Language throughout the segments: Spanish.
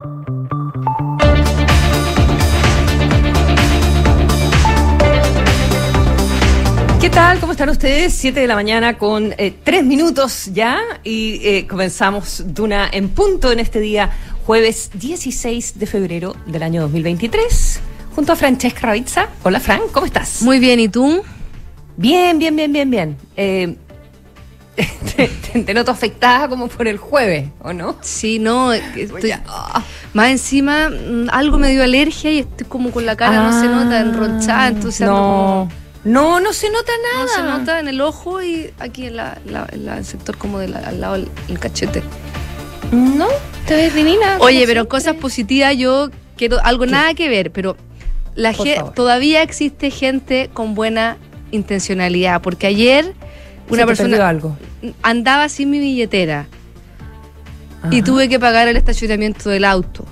¿Qué tal? ¿Cómo están ustedes? Siete de la mañana con eh, tres minutos ya y eh, comenzamos Duna en punto en este día, jueves 16 de febrero del año 2023, junto a Francesca Ravizza. Hola Fran, ¿cómo estás? Muy bien, ¿y tú? Bien, bien, bien, bien, bien. Eh, te, te- te noto afectada como por el jueves, ¿o no? Sí, no, estoy, Ah. más encima mm, algo me dio alergia y estoy como con la cara, no se nota, enronchada, entonces no, no, no se nota como- nada. no se nota en el ojo y aquí en, la, la- en la- el sector como del al lado del el cachete. No, te ves divina. Oye, como pero siempre. cosas positivas, yo quiero algo nada que ver, pero la todavía existe gente con buena intencionalidad, porque ayer una persona algo. andaba sin mi billetera. y Ajá. tuve que pagar el estacionamiento del auto.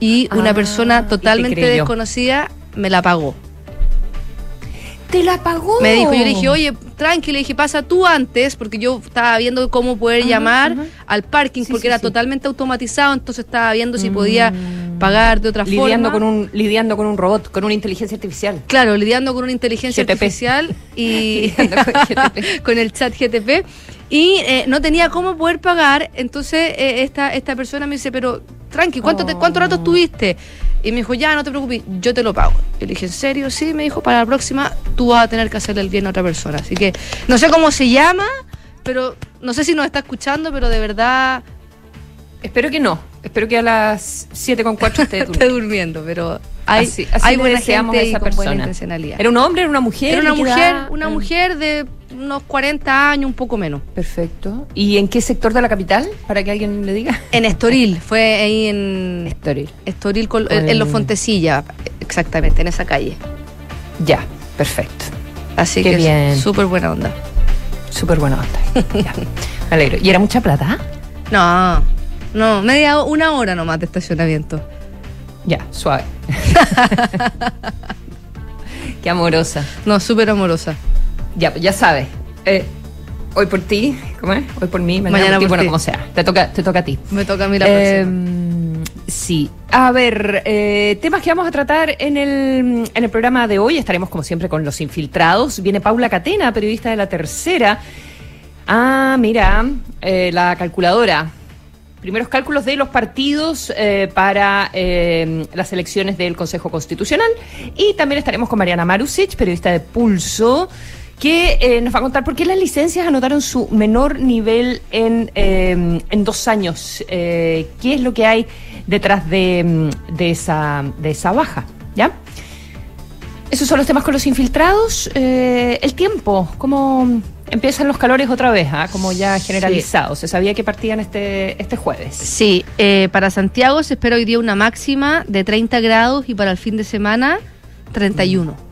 Y una Ah, persona te totalmente desconocida me la pagó. Te la pagó. Me dijo, yo le dije, oye, tranqui, le dije, pasa tú antes, porque yo estaba viendo cómo poder llamar al parking, Sí, porque sí, era sí. totalmente automatizado, entonces estaba viendo si podía Mm. pagar de otra lidiando forma. con un lidiando con un robot, con una inteligencia artificial. Claro, lidiando con una inteligencia GTP. artificial y con el chat GTP. Y eh, no tenía cómo poder pagar. Entonces eh, esta, esta persona me dice, pero tranqui, ¿cuánto, te- ¿cuánto rato Oh. estuviste? Y me dijo, ya, no te preocupes, yo te lo pago. Yo le dije, ¿en serio? Sí, me dijo, para la próxima tú vas a tener que hacerle el bien a otra persona. Así que no sé cómo se llama, pero no sé si nos está escuchando, pero de verdad Espero que no. Espero que a las 7 con 4 esté esté durmiendo. Pero hay, Así- así hay buena gente a y esa con buena persona. intencionalidad. ¿Era un hombre? ¿Era una mujer? Era una ¿De qué mujer, una Ah, mujer de unos 40 años, un poco menos. Perfecto. ¿Y en qué sector de la capital? Para que alguien le diga. En Estoril, fue ahí en Estoril. Estoril, con- Con en, los Fontecilla, exactamente, en esa calle. Ya, perfecto. Así Qué que bien. súper buena onda. Súper buena onda. Ya, Me alegro. ¿Y era mucha plata? No, no, media una hora nomás de estacionamiento. Ya, suave. qué amorosa. No, súper amorosa. Ya, ya sabes. Eh, hoy por ti, ¿cómo es? Hoy por mí, mañana, Mañana por ti, por bueno, ti. como sea. Te toca, te toca a ti. Me toca a mí la Eh, próxima. sí. A ver, eh, temas que vamos a tratar en el, en el programa de hoy. Estaremos, como siempre, con los infiltrados. Viene Paula Catena, periodista de la tercera. Ah, mira, eh, la calculadora. Primeros cálculos de los partidos eh, para eh, las elecciones del Consejo Constitucional. Y también estaremos con Mariana Marusic, periodista de Pulso, que eh, nos va a contar por qué las licencias anotaron su menor nivel en, eh, en dos años. Eh, ¿Qué es lo que hay detrás de, mm, de esa, de esa baja? ¿Ya? Esos son los temas con los infiltrados. Eh, el tiempo, cómo empiezan los calores otra vez, ¿ah? como ya generalizados. Se sabía que partían este, este jueves. Sí, eh, para Santiago se espera hoy día una máxima de 30 grados y para el fin de semana 31.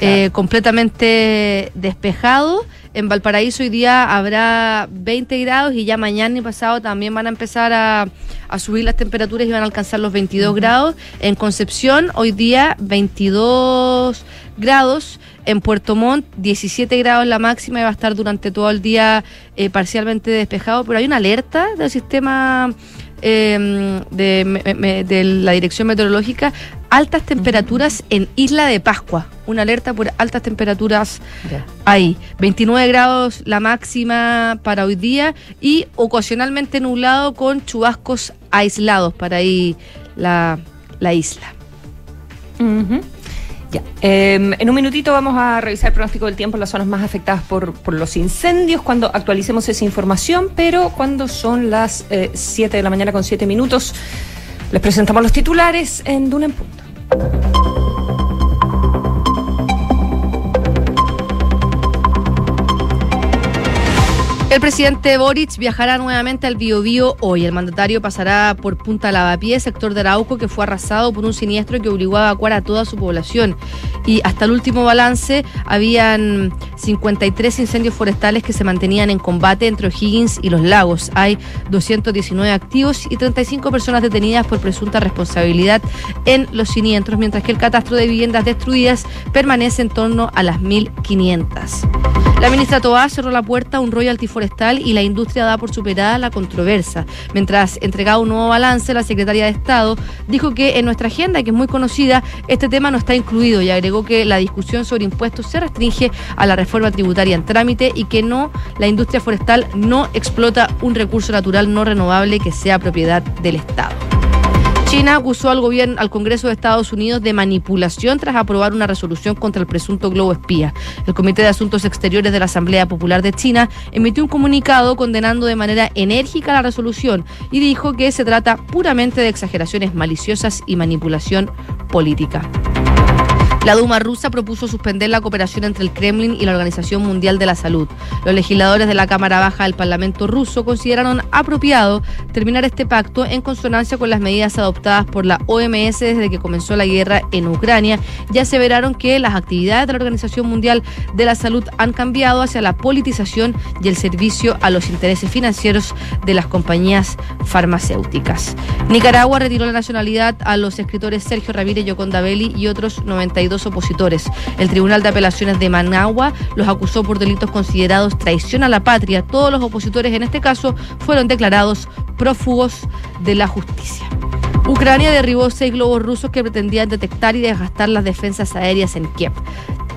Eh, completamente despejado. En Valparaíso hoy día habrá 20 grados y ya mañana y pasado también van a empezar a, a subir las temperaturas y van a alcanzar los 22 grados. En Concepción hoy día 22 grados. En Puerto Montt 17 grados la máxima y va a estar durante todo el día eh, parcialmente despejado. Pero hay una alerta del sistema eh, de, me- me- de la Dirección Meteorológica, altas temperaturas en Isla de Pascua. Una alerta por altas temperaturas Ya. ahí. 29 grados la máxima para hoy día y ocasionalmente nublado con chubascos aislados para ahí la, la isla. Ujú. Ya. Eh, en un minutito vamos a revisar el pronóstico del tiempo en las zonas más afectadas por, por los incendios, cuando actualicemos esa información, pero cuando son las 7 de la mañana con 7 minutos, les presentamos los titulares en Duna en Punto. El presidente Boric viajará nuevamente al Biobío hoy. El mandatario pasará por Punta Lavapié, sector de Arauco, que fue arrasado por un siniestro que obligó a evacuar a toda su población. Y hasta el último balance, habían 53 incendios forestales que se mantenían en combate entre O'Higgins y los lagos. Hay 219 activos y 35 personas detenidas por presunta responsabilidad en los siniestros, mientras que el catastro de viviendas destruidas permanece en torno a las 1.500. La ministra Toá cerró la puerta a un royalty forestal y la industria da por superada la controversia. Mientras entregaba un nuevo balance, la secretaria de Estado dijo que en nuestra agenda, que es muy conocida, este tema no está incluido y agregó que la discusión sobre impuestos se restringe a la reforma tributaria en trámite y que no, la industria forestal no explota un recurso natural no renovable que sea propiedad del Estado. China acusó al gobierno, al Congreso de Estados Unidos de manipulación tras aprobar una resolución contra el presunto globo espía. El Comité de Asuntos Exteriores de la Asamblea Popular de China emitió un comunicado condenando de manera enérgica la resolución y dijo que se trata puramente de exageraciones maliciosas y manipulación política. La Duma rusa propuso suspender la cooperación entre el Kremlin y la Organización Mundial de la Salud. Los legisladores de la Cámara Baja del Parlamento ruso consideraron apropiado terminar este pacto en consonancia con las medidas adoptadas por la OMS desde que comenzó la guerra en Ucrania y aseveraron que las actividades de la Organización Mundial de la Salud han cambiado hacia la politización y el servicio a los intereses financieros de las compañías farmacéuticas. Nicaragua retiró la nacionalidad a los escritores Sergio Ramírez Yoconda Belli y otros 92 opositores. El Tribunal de Apelaciones de Managua los acusó por delitos considerados traición a la patria. Todos los opositores en este caso fueron declarados prófugos de la justicia. Ucrania derribó seis globos rusos que pretendían detectar y desgastar las defensas aéreas en Kiev.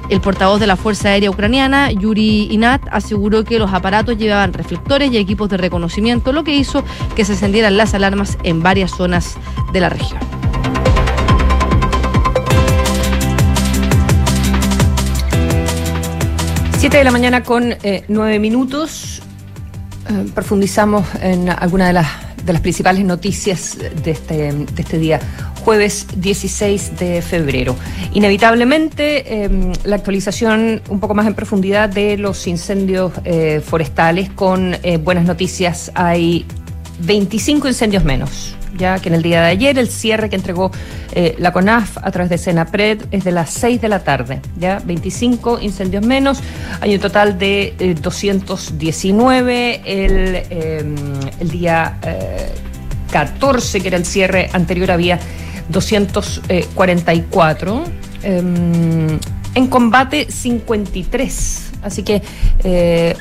El portavoz de la Fuerza Aérea Ucraniana, Yuri Inat, aseguró que los aparatos llevaban reflectores y equipos de reconocimiento, lo que hizo que se encendieran las alarmas en varias zonas de la región. Siete de la mañana con eh, nueve minutos. Eh, profundizamos en alguna de las, de las principales noticias de este, de este día, jueves 16 de febrero. Inevitablemente, eh, la actualización un poco más en profundidad de los incendios eh, forestales con eh, buenas noticias. Hay 25 incendios menos ya que en el día de ayer el cierre que entregó eh, la CONAF a través de Senapred es de las 6 de la tarde, ya 25 incendios menos, hay un total de eh, 219 el, eh, el día 14, que era el cierre anterior, había 244. en combate 53, así que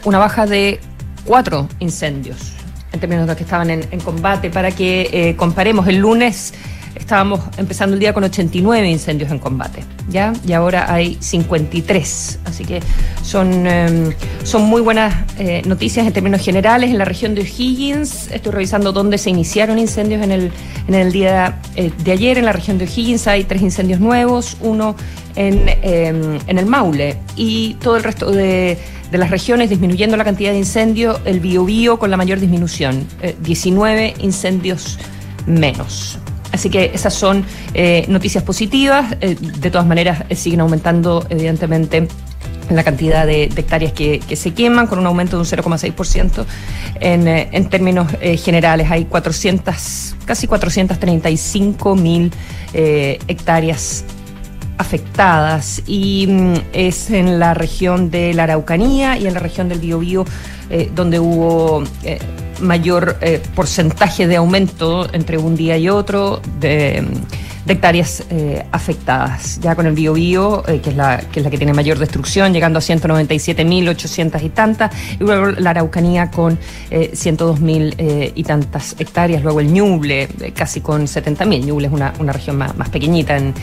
una baja de cuatro incendios en términos de los que estaban en, en combate, para que eh, comparemos. El lunes estábamos empezando el día con 89 incendios en combate, ¿ya? Y ahora hay 53. Así que son, eh, son muy buenas eh, noticias en términos generales. En la región de O'Higgins, estoy revisando dónde se iniciaron incendios en el, en el día eh, de ayer. En la región de O'Higgins hay tres incendios nuevos, uno en, en el Maule y todo el resto de de las regiones disminuyendo la cantidad de incendios, el Biobío con la mayor disminución, 19 incendios menos. Así que esas son eh, noticias positivas. Eh, de todas maneras, eh, siguen aumentando, evidentemente, la cantidad de, hectáreas que, se queman, con un aumento de un 0,6% en, en términos generales. Hay 400, casi 435 mil hectáreas afectadas y mm, es en la región de la Araucanía y en la región del Biobío donde hubo mayor eh, porcentaje de aumento entre un día y otro de, hectáreas eh, afectadas. Ya con el Biobío, que, es la, que es la que tiene mayor destrucción, llegando a 197.800 y tantas, y luego la Araucanía con 102.000 y tantas hectáreas, luego el Ñuble casi con 70.000. Ñuble es una, una región más, más pequeñita en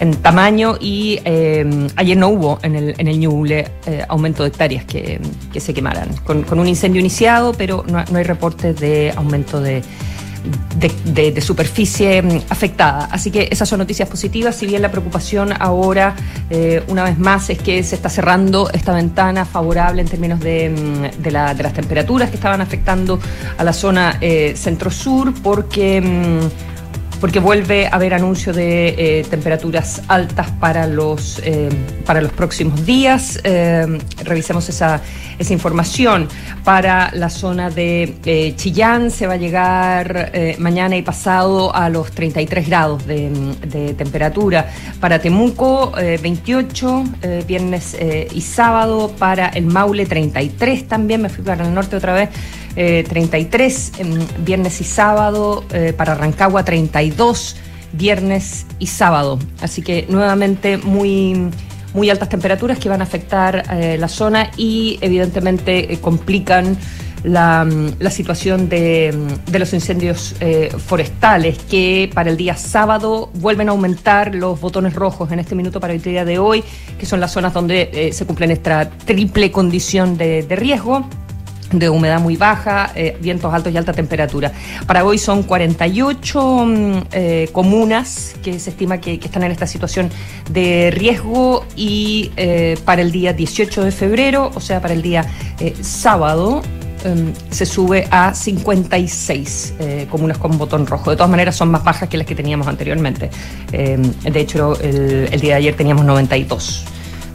en tamaño y eh, ayer no hubo en el, en el Ñuble eh, aumento de hectáreas que, que se quemaran, con, con, un incendio iniciado, pero no, no hay reportes de aumento de, de, superficie mm, afectada. Así que esas son noticias positivas, si bien la preocupación ahora, eh, una vez más, es que se está cerrando esta ventana favorable en términos de, mm, de, la, de las temperaturas que estaban afectando a la zona eh, centro-sur, porque... porque vuelve a haber anuncio de eh, temperaturas altas para los, eh, para los próximos días. Eh, revisemos esa, esa, información. Para la zona de eh, Chillán se va a llegar mañana y pasado a los 33 grados de, de temperatura. Para Temuco, 28, viernes y sábado. Para el Maule, 33 también. Me fui para el norte otra vez. 33 viernes y sábado. para Rancagua, 32 viernes y sábado. Así que nuevamente muy muy altas temperaturas que van a afectar eh, la zona y evidentemente eh, complican la, mm, situación de, de, los incendios eh, forestales, que para el día sábado vuelven a aumentar los botones rojos en este minuto para el día de hoy, que son las zonas donde eh, se cumple esta triple condición de, de riesgo de humedad muy baja, eh, vientos altos y alta temperatura. Para hoy son 48 mm, eh, comunas que se estima que, están en esta situación de riesgo y eh, para el día 18 de febrero, o sea, para el día sábado, em, se sube a 56 comunas con botón rojo. De todas maneras, son más bajas que las que teníamos anteriormente. Em, de hecho, el, el día de ayer teníamos 92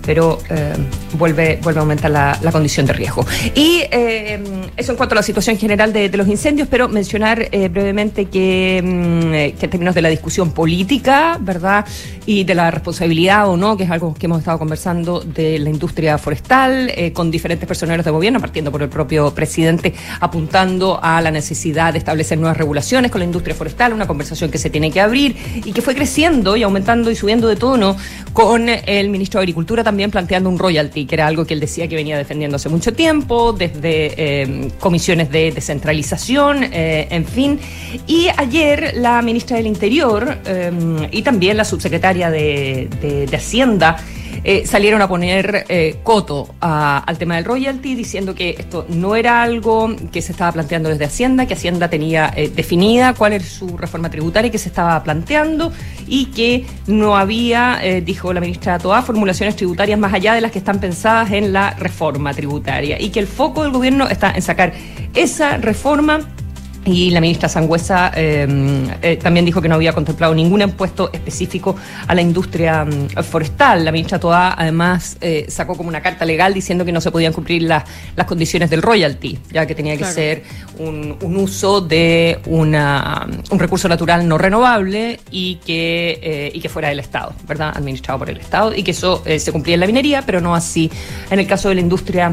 pero eh, vuelve, vuelve a aumentar la, condición de riesgo. Y eh, eso en cuanto a la situación general de, los incendios, pero mencionar eh, brevemente que, mm, que, en términos de la discusión política, ¿verdad? Y de la responsabilidad o no, que es algo que hemos estado conversando de la industria forestal, con diferentes personeros de gobierno, partiendo por el propio presidente, apuntando a la necesidad de establecer nuevas regulaciones con la industria forestal, una conversación que se tiene que abrir y que fue creciendo y aumentando y subiendo de tono con el ministro de Agricultura también planteando un royalty, que era algo que él decía que venía defendiendo hace mucho tiempo, desde eh, comisiones de descentralización, eh, en fin. Y ayer la ministra del Interior eh, y también la subsecretaria de, de Hacienda eh, salieron a poner eh, coto al tema del royalty, diciendo que esto no era algo que se estaba planteando desde Hacienda, que Hacienda tenía eh, definida cuál era su reforma tributaria que se estaba planteando y que no había, dijo la ministra Toa, formulaciones tributarias más allá de las que están pensadas en la reforma tributaria. Y que el foco del gobierno está en sacar esa reforma y la ministra Sangüesa em, eh, también dijo que no había contemplado ningún impuesto específico a la industria mm, forestal. La ministra Toa además eh, sacó como una carta legal diciendo que no se podían cumplir las condiciones del royalty, ya que tenía que ser un, uso de una, un recurso natural no renovable y que, eh, y que fuera del Estado, ¿verdad? Administrado por el Estado y que eso se cumplía en la minería, pero no así en el caso de la industria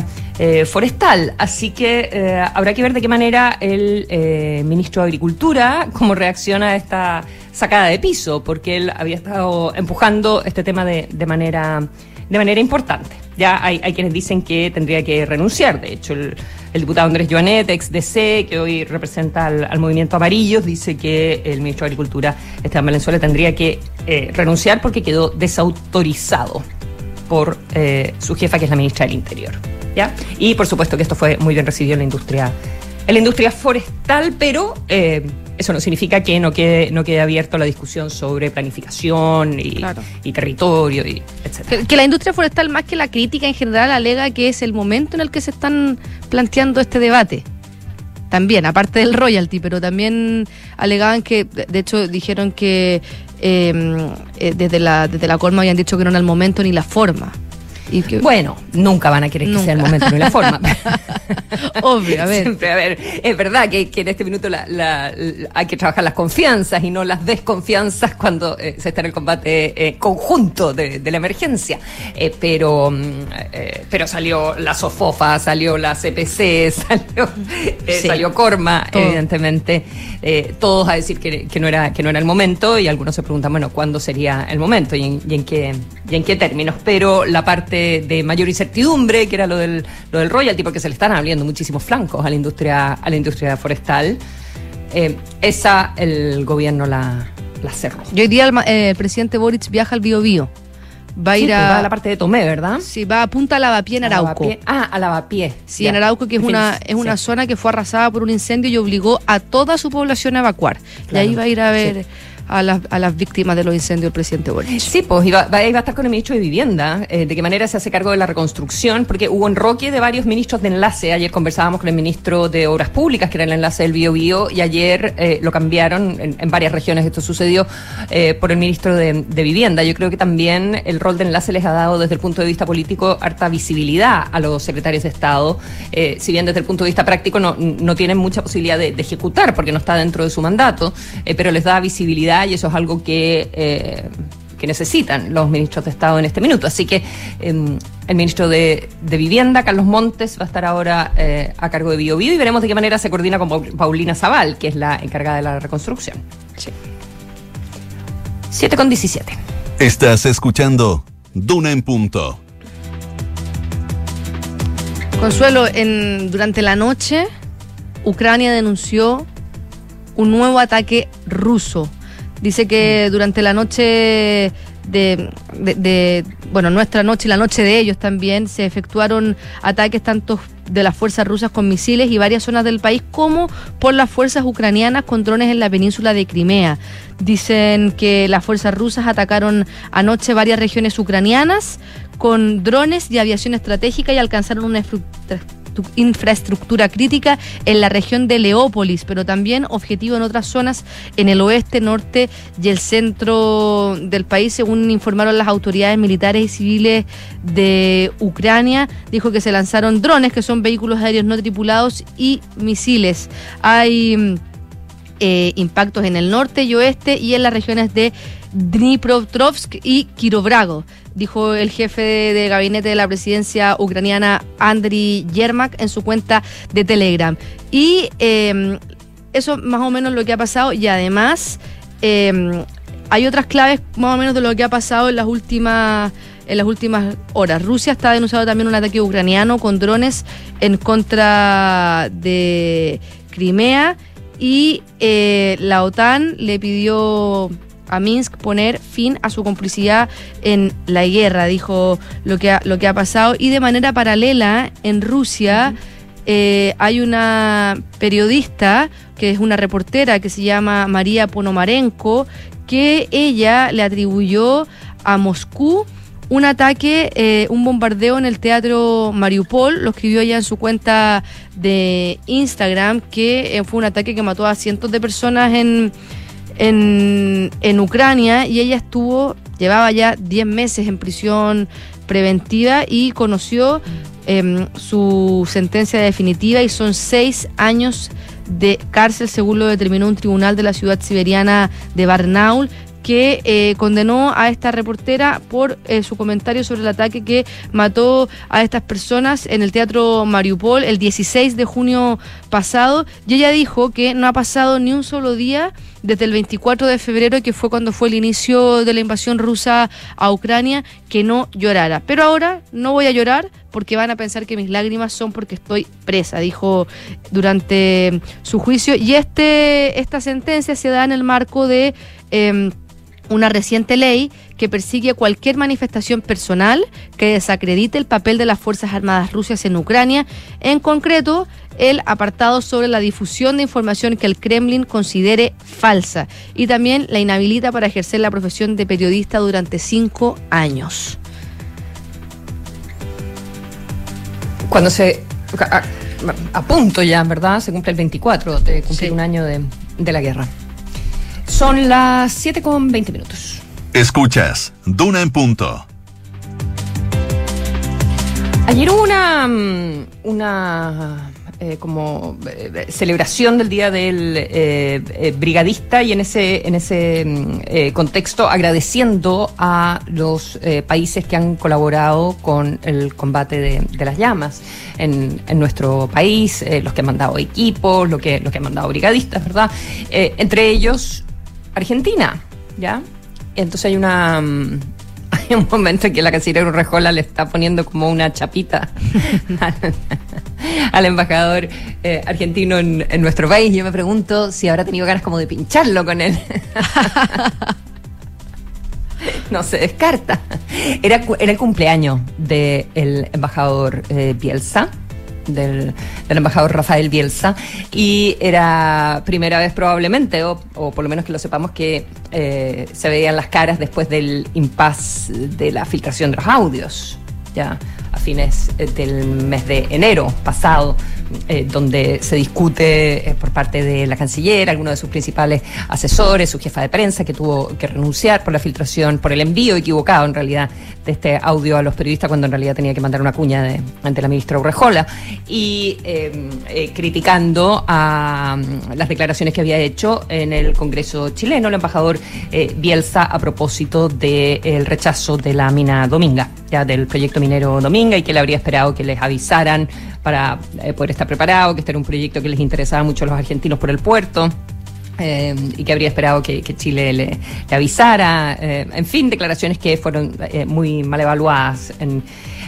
forestal. Así que habrá que ver de qué manera el eh, ministro de Agricultura cómo reacciona a esta sacada de piso, porque él había estado empujando este tema de, manera, de manera importante. Ya hay, quienes dicen que tendría que renunciar. De hecho, el, diputado Andrés Joanet, ex DC, que hoy representa al, movimiento Amarillos, dice que el ministro de Agricultura, Esteban Valenzuela, tendría que eh, renunciar porque quedó desautorizado por eh, su jefa, que es la ministra del Interior. ¿ya? Y por supuesto que esto fue muy bien recibido en la industria en la industria forestal, pero eh, eso no significa que no quede, no quede abierto la discusión sobre planificación y, territorio, y etc. Que, la industria forestal, más que la crítica en general, alega que es el momento en el que se están planteando este debate. También, aparte del royalty, pero también alegaban que, de hecho, dijeron que eh, eh, desde, la, desde la Colma habían dicho que no era el momento ni la forma. Bueno, nunca van a querer que sea el momento ni la forma. Obvio, a ver. Siempre, a ver, es verdad que, en este minuto hay que trabajar las confianzas y no las desconfianzas cuando eh, se está en el combate eh, conjunto de, la emergencia. Eh, pero, mm, pero salió la SOFOFA, salió la CPC, salió, salió Corma, evidentemente, todos a decir que, no era, que no era el momento y algunos se preguntan, bueno, ¿cuándo sería el momento y en, qué, y en qué términos? Pero la parte de mayor incertidumbre, que era lo del, lo del royalty, porque se le están abriendo muchísimos flancos a la industria, a la industria forestal. Eh, esa el gobierno la, la cerró. Y hoy día el, eh, presidente Boric viaja al Bio, Bio. Va a ir pues a, la parte de Tomé, ¿verdad? Sí, va a Punta Lavapié en Arauco. Ah, a Lavapié. Sí, en Arauco, que es una, es una zona que fue arrasada por un incendio y obligó a toda su población a evacuar. Y ahí va a ir a ver a las, a las víctimas de los incendios el presidente Boric. Sí, pues iba, va, a estar con el ministro de Vivienda, eh, de qué manera se hace cargo de la reconstrucción, porque hubo enroque de varios ministros de enlace. Ayer conversábamos con el ministro de Obras Públicas, que era el enlace del Bio Bio, y ayer eh, lo cambiaron en, varias regiones. Esto sucedió eh, por el ministro de, Vivienda. Yo creo que también el rol de enlace les ha dado desde el punto de vista político harta visibilidad a los secretarios de Estado, si bien desde el punto de vista práctico no, no tienen mucha posibilidad de ejecutar porque no está dentro de su mandato, pero les da visibilidad y eso es algo que, eh, que necesitan los ministros de Estado en este minuto. Así que em, el ministro de, Vivienda, Carlos Montes, va a estar ahora eh, a cargo de Bio, y veremos de qué manera se coordina con Paulina Zaval, que es la encargada de la reconstrucción. Sí. 7 con 17. Estás escuchando Duna en Punto. Consuelo, en, durante la noche Ucrania denunció un nuevo ataque ruso. Dice que durante la noche de, de, bueno, nuestra noche y la noche de ellos también se efectuaron ataques tanto de las fuerzas rusas con misiles y varias zonas del país como por las fuerzas ucranianas con drones en la península de Crimea. Dicen que las fuerzas rusas atacaron anoche varias regiones ucranianas con drones y aviación estratégica y alcanzaron una crítica en la región de Leópolis, pero también objetivo en otras zonas en el oeste, norte y el centro del país, según informaron las autoridades militares y civiles de Ucrania. Dijo que se lanzaron drones, que son vehículos aéreos no tripulados, y misiles. Hay mm, eh, impactos en el norte y oeste y en las regiones de Dnipropetrovsk y Kirobrago dijo el jefe de, gabinete de la presidencia ucraniana, Andriy Yermak, en su cuenta de Telegram. Y eh, eso más o menos lo que ha pasado y además eh, hay otras claves más o menos de lo que ha pasado en las últimas en las últimas horas. Rusia está denunciando también un ataque ucraniano con drones en contra de Crimea y eh, la OTAN le pidió a Minsk poner fin a su complicidad en la guerra, dijo lo que ha, lo que ha pasado. Y de manera paralela, en Rusia eh, hay una periodista, que es una reportera, que se llama María Ponomarenko, que ella le atribuyó a Moscú un ataque, eh, un bombardeo en el teatro Mariupol, lo escribió ella en su cuenta de Instagram, que eh, fue un ataque que mató a cientos de personas en, en, en Ucrania y ella estuvo, llevaba ya 10 meses en prisión preventiva y conoció em, su sentencia definitiva y son seis años de cárcel según lo determinó un tribunal de la ciudad siberiana de Barnaul que eh, condenó a esta reportera por eh, su comentario sobre el ataque que mató a estas personas en el Teatro Mariupol el 16 de junio pasado. Y ella dijo que no ha pasado ni un solo día desde el 24 de febrero, que fue cuando fue el inicio de la invasión rusa a Ucrania, que no llorara. Pero ahora no voy a llorar porque van a pensar que mis lágrimas son porque estoy presa, dijo durante su juicio. Y este, esta sentencia se da en el marco de... Em, una reciente ley que persigue cualquier manifestación personal que desacredite el papel de las Fuerzas Armadas Rusias en Ucrania, en concreto el apartado sobre la difusión de información que el Kremlin considere falsa y también la inhabilita para ejercer la profesión de periodista durante cinco años. Cuando se... A, punto ya, ¿verdad? Se cumple el 24 de cumplir un año de, de la guerra. Son las 7 con 20 minutos. Escuchas, Duna en punto. Ayer hubo una, mm, una eh, como eh, celebración del Día del eh, Brigadista y en ese, en ese mm, contexto agradeciendo a los países que han colaborado con el combate de, las llamas en, en nuestro país, los que han mandado equipos, los que, los que han mandado brigadistas, ¿verdad? entre ellos Argentina, ¿ya? Entonces hay una... Mm, hay un momento en que la canciller Urrejola le está poniendo como una chapita al, embajador eh, argentino en, nuestro país. Yo me pregunto si habrá tenido ganas como de pincharlo con él. no se descarta. Era, era el cumpleaños del embajador eh, Bielsa del, embajador Rafael Bielsa y era primera vez probablemente, o, por lo menos que lo sepamos, que eh, se veían las caras después del impas de la filtración de los audios, ya a fines eh, del mes de enero pasado. Eh, donde se discute por parte de la canciller, algunos de sus principales asesores, su jefa de prensa, que tuvo que renunciar por la filtración, por el envío equivocado en realidad de este audio a los periodistas, cuando en realidad tenía que mandar una cuña de, ante la ministra Urrejola, y eh, criticando a mm, las declaraciones que había hecho en el Congreso chileno el embajador Bielsa a propósito del rechazo de la mina Dominga, ya del proyecto minero Dominga, y que le habría esperado que les avisaran para eh, poder estar preparado, que este era un proyecto que les interesaba mucho a los argentinos por el puerto. Eh, y que habría esperado que, Chile le, avisara. Eh, en fin, declaraciones que fueron muy mal evaluadas en,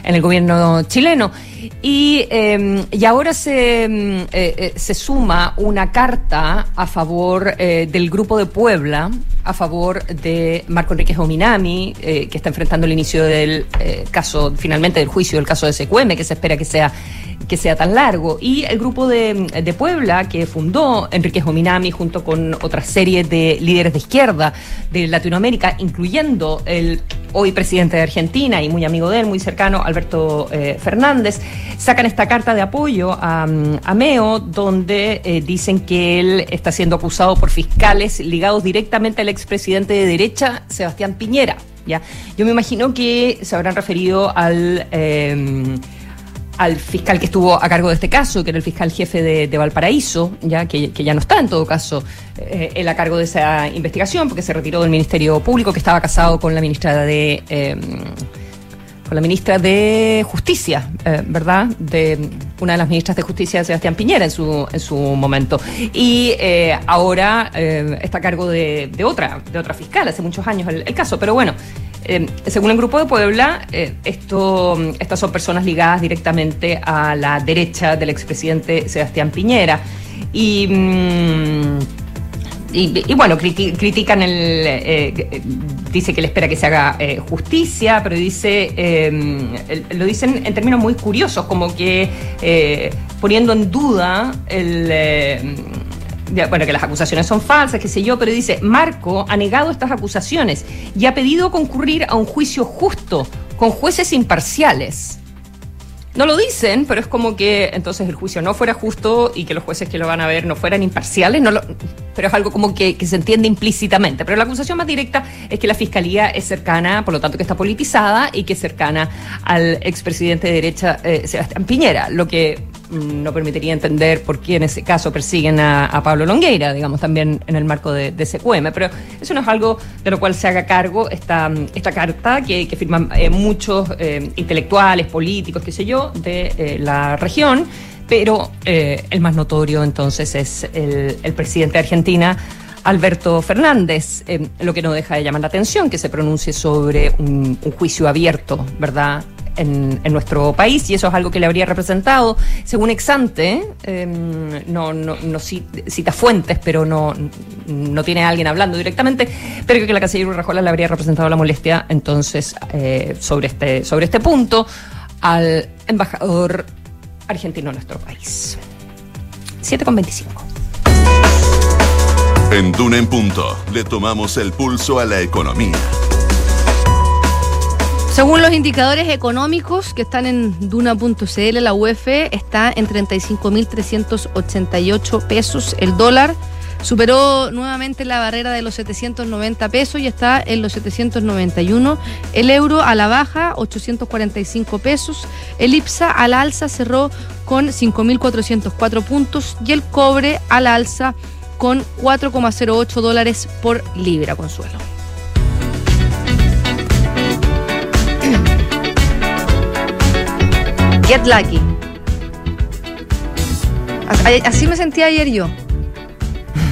en el gobierno chileno. Y, eh, y ahora se, mm, eh, eh, se suma una carta a favor eh, del Grupo de Puebla, a favor de Marco Enriquez Ominami, que está enfrentando el inicio del caso, finalmente del juicio del caso de SQM, que se espera que sea que sea tan largo. Y el grupo de, de Puebla, que fundó Enrique Jominami junto con otra serie de líderes de izquierda de Latinoamérica, incluyendo el hoy presidente de Argentina y muy amigo de él, muy cercano, Alberto eh, Fernández, sacan esta carta de apoyo a, a Meo, donde eh, dicen que él está siendo acusado por fiscales ligados directamente al expresidente de derecha, Sebastián Piñera. ¿ya? Yo me imagino que se habrán referido al... Eh, al fiscal que estuvo a cargo de este caso, que era el fiscal jefe de, Valparaíso, ya que, ya no está en todo caso eh, a cargo de esa investigación, porque se retiró del Ministerio Público, que estaba casado con la ministra de con la ministra de Justicia, eh, ¿verdad? De una de las ministras de Justicia, Sebastián Piñera, en su, en su momento. Y eh, ahora está a cargo de, de, otra, de otra fiscal, hace muchos años el, caso. Pero bueno, eh, según el Grupo de Puebla, eh, esto, estas son personas ligadas directamente a la derecha del expresidente Sebastián Piñera. Y. Mmm, y, y, bueno, criti critican el. Eh, dice que le espera que se haga eh, justicia, pero dice. Eh, lo dicen en términos muy curiosos, como que eh, poniendo en duda el. Bueno, que las acusaciones son falsas, qué sé yo, pero dice, Marco ha negado estas acusaciones y ha pedido concurrir a un juicio justo, con jueces imparciales. No lo dicen, pero es como que entonces el juicio no fuera justo y que los jueces que lo van a ver no fueran imparciales, no lo, pero es algo como que, que, se entiende implícitamente. Pero la acusación más directa es que la fiscalía es cercana, por lo tanto que está politizada y que es cercana al expresidente de derecha eh, Sebastián Piñera, lo que no permitiría entender por qué en ese caso persiguen a, Pablo Longueira, digamos, también en el marco de, de SQM. Pero eso no es algo de lo cual se haga cargo esta, esta carta que, firman eh, muchos eh, intelectuales, políticos, qué sé yo, de eh, la región. Pero el más notorio entonces es el, presidente de Argentina, Alberto Fernández, lo que no deja de llamar la atención que se pronuncie sobre un juicio abierto, ¿verdad? En, nuestro país y eso es algo que le habría representado, según Exante, no, no, no, cita fuentes, pero no, no tiene a alguien hablando directamente, pero que la canciller Urrajola le habría representado la molestia entonces eh, sobre, este, sobre este punto al embajador argentino en nuestro país. 7,25. En Duna en Punto le tomamos el pulso a la economía. Según los indicadores económicos que están en duna.cl, la UEF está en 35.388 pesos el dólar. Superó nuevamente la barrera de los 790 pesos y está en los 791. El euro a la baja, 845 pesos. El IPSA a la alza cerró con 5.404 puntos y el cobre a la alza con 4,08 dólares por libra, Consuelo. Get Lucky. Así me sentía ayer yo.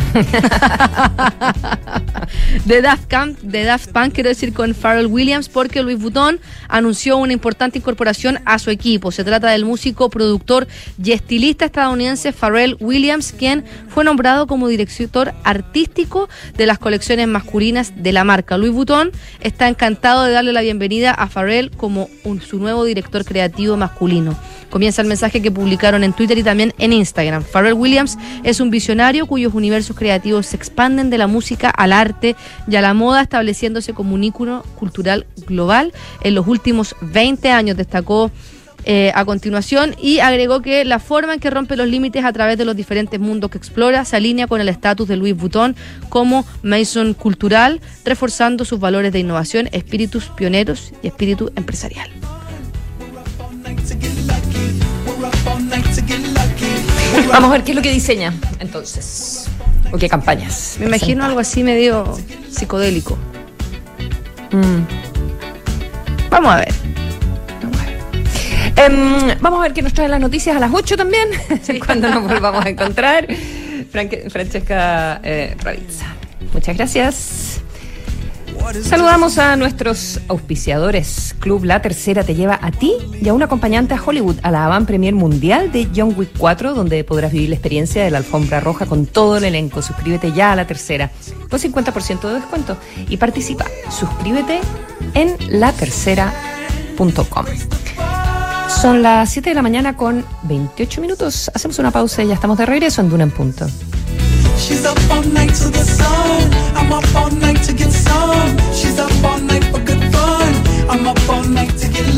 de Daft Punk, de Daft Punk, quiero decir con Pharrell Williams, porque Louis Vuitton anunció una importante incorporación a su equipo. Se trata del músico, productor y estilista estadounidense Pharrell Williams, quien fue nombrado como director artístico de las colecciones masculinas de la marca. Louis Vuitton está encantado de darle la bienvenida a Pharrell como su nuevo director creativo masculino. Comienza el mensaje que publicaron en Twitter y también en Instagram. Pharrell Williams es un visionario cuyos universos creativos se expanden de la música al arte y a la moda, estableciéndose como un ícono cultural global. En los últimos 20 años destacó eh, a continuación y agregó que la forma en que rompe los límites a través de los diferentes mundos que explora se alinea con el estatus de Louis Vuitton como Mason cultural, reforzando sus valores de innovación, espíritus pioneros y espíritu empresarial. Vamos a ver qué es lo que diseña entonces. ¿O qué campañas? Me imagino algo así medio psicodélico. Mm. Vamos a ver. Vamos a ver. Um, vamos a ver qué nos traen las noticias a las 8 también, cuando nos volvamos a encontrar. Franque, Francesca eh, Ravizza. Muchas gracias. Saludamos a nuestros auspiciadores. Club La Tercera te lleva a ti y a un acompañante a Hollywood a la Avant Premier Mundial de John Wick 4, donde podrás vivir la experiencia de la alfombra roja con todo el elenco. Suscríbete ya a La Tercera con 50% de descuento y participa. Suscríbete en latercera.com. Son las 7 de la mañana con 28 minutos. Hacemos una pausa y ya estamos de regreso en Duna en Punto. She's up all night to the sun. I'm up all night to get some. She's up all night for good fun. I'm up all night to get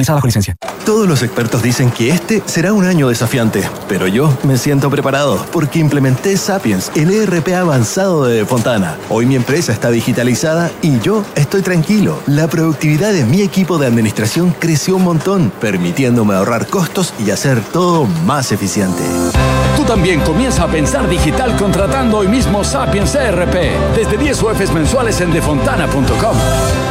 utilizada bajo licencia. Todos los expertos dicen que este será un año desafiante, pero yo me siento preparado porque implementé Sapiens, el ERP avanzado de Fontana. Hoy mi empresa está digitalizada y yo estoy tranquilo. La productividad de mi equipo de administración creció un montón, permitiéndome ahorrar costos y hacer todo más eficiente. Tú también comienza a pensar digital contratando hoy mismo Sapiens ERP desde 10 UFs mensuales en defontana.com.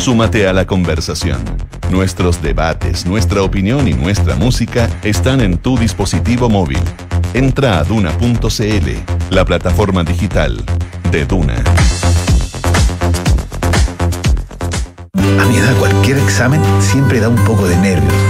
Súmate a la conversación. Nuestros debates, nuestra opinión y nuestra música están en tu dispositivo móvil. Entra a duna.cl, la plataforma digital de Duna. A mi edad, cualquier examen siempre da un poco de nervios.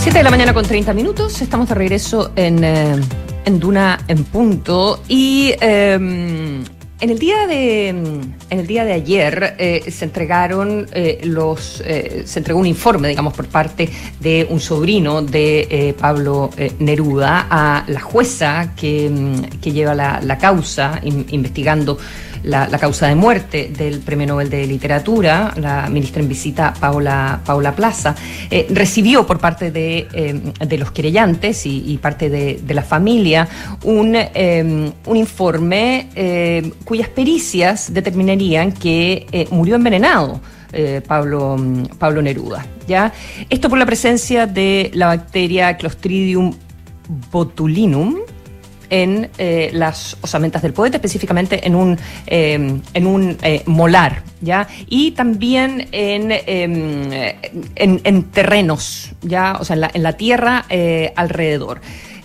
7 de la mañana con 30 minutos. Estamos de regreso en, eh, en Duna en punto. Y eh, en el día de en el día de ayer eh, se entregaron los se entregó un informe, digamos, por parte de un sobrino de Pablo Neruda a la jueza que, mm, que lleva la, la causa in- investigando la, causa de muerte del Premio Nobel de Literatura, la ministra en visita Paola, Paola Plaza, eh, recibió por parte de, eh, de los querellantes y, parte de, la familia un, eh, un informe cuyas pericias determinarían que murió envenenado. Pablo, Pablo Neruda. ¿ya? Esto por la presencia de la bacteria Clostridium botulinum, en eh, las osamentas del poeta, específicamente en un, eh, en un eh, molar, ¿ya? Y también en, eh, en, en terrenos, ¿ya? O sea, en la, en la tierra eh, alrededor.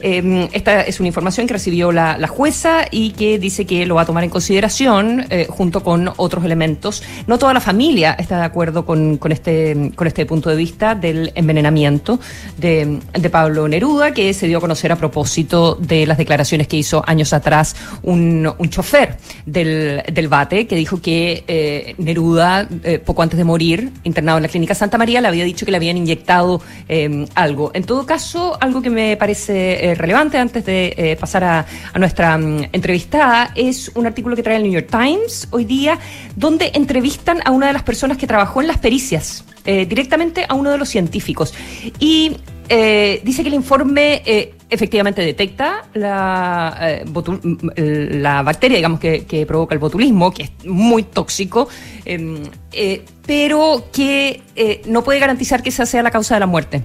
Eh, esta es una información que recibió la, jueza y que dice que lo va a tomar en consideración eh, junto con otros elementos. No toda la familia está de acuerdo con, este, este punto de vista del envenenamiento de, Pablo Neruda, que se dio a conocer a propósito de las declaraciones que hizo años atrás un, chofer del, del Bate, que dijo que eh, Neruda, eh, poco antes de morir, internado en la clínica Santa María, le había dicho que le habían inyectado eh, algo. En todo caso, algo que me parece relevante antes de eh, pasar a, nuestra mm, entrevistada es un artículo que trae el New York Times hoy día, donde entrevistan a una de las personas que trabajó en las pericias, eh, directamente a uno de los científicos. Y eh, dice que el informe efectivamente detecta la, eh, botul- m- m- la bacteria, digamos, que, que provoca el botulismo, que es muy tóxico, eh, pero que no puede garantizar que esa sea la causa de la muerte.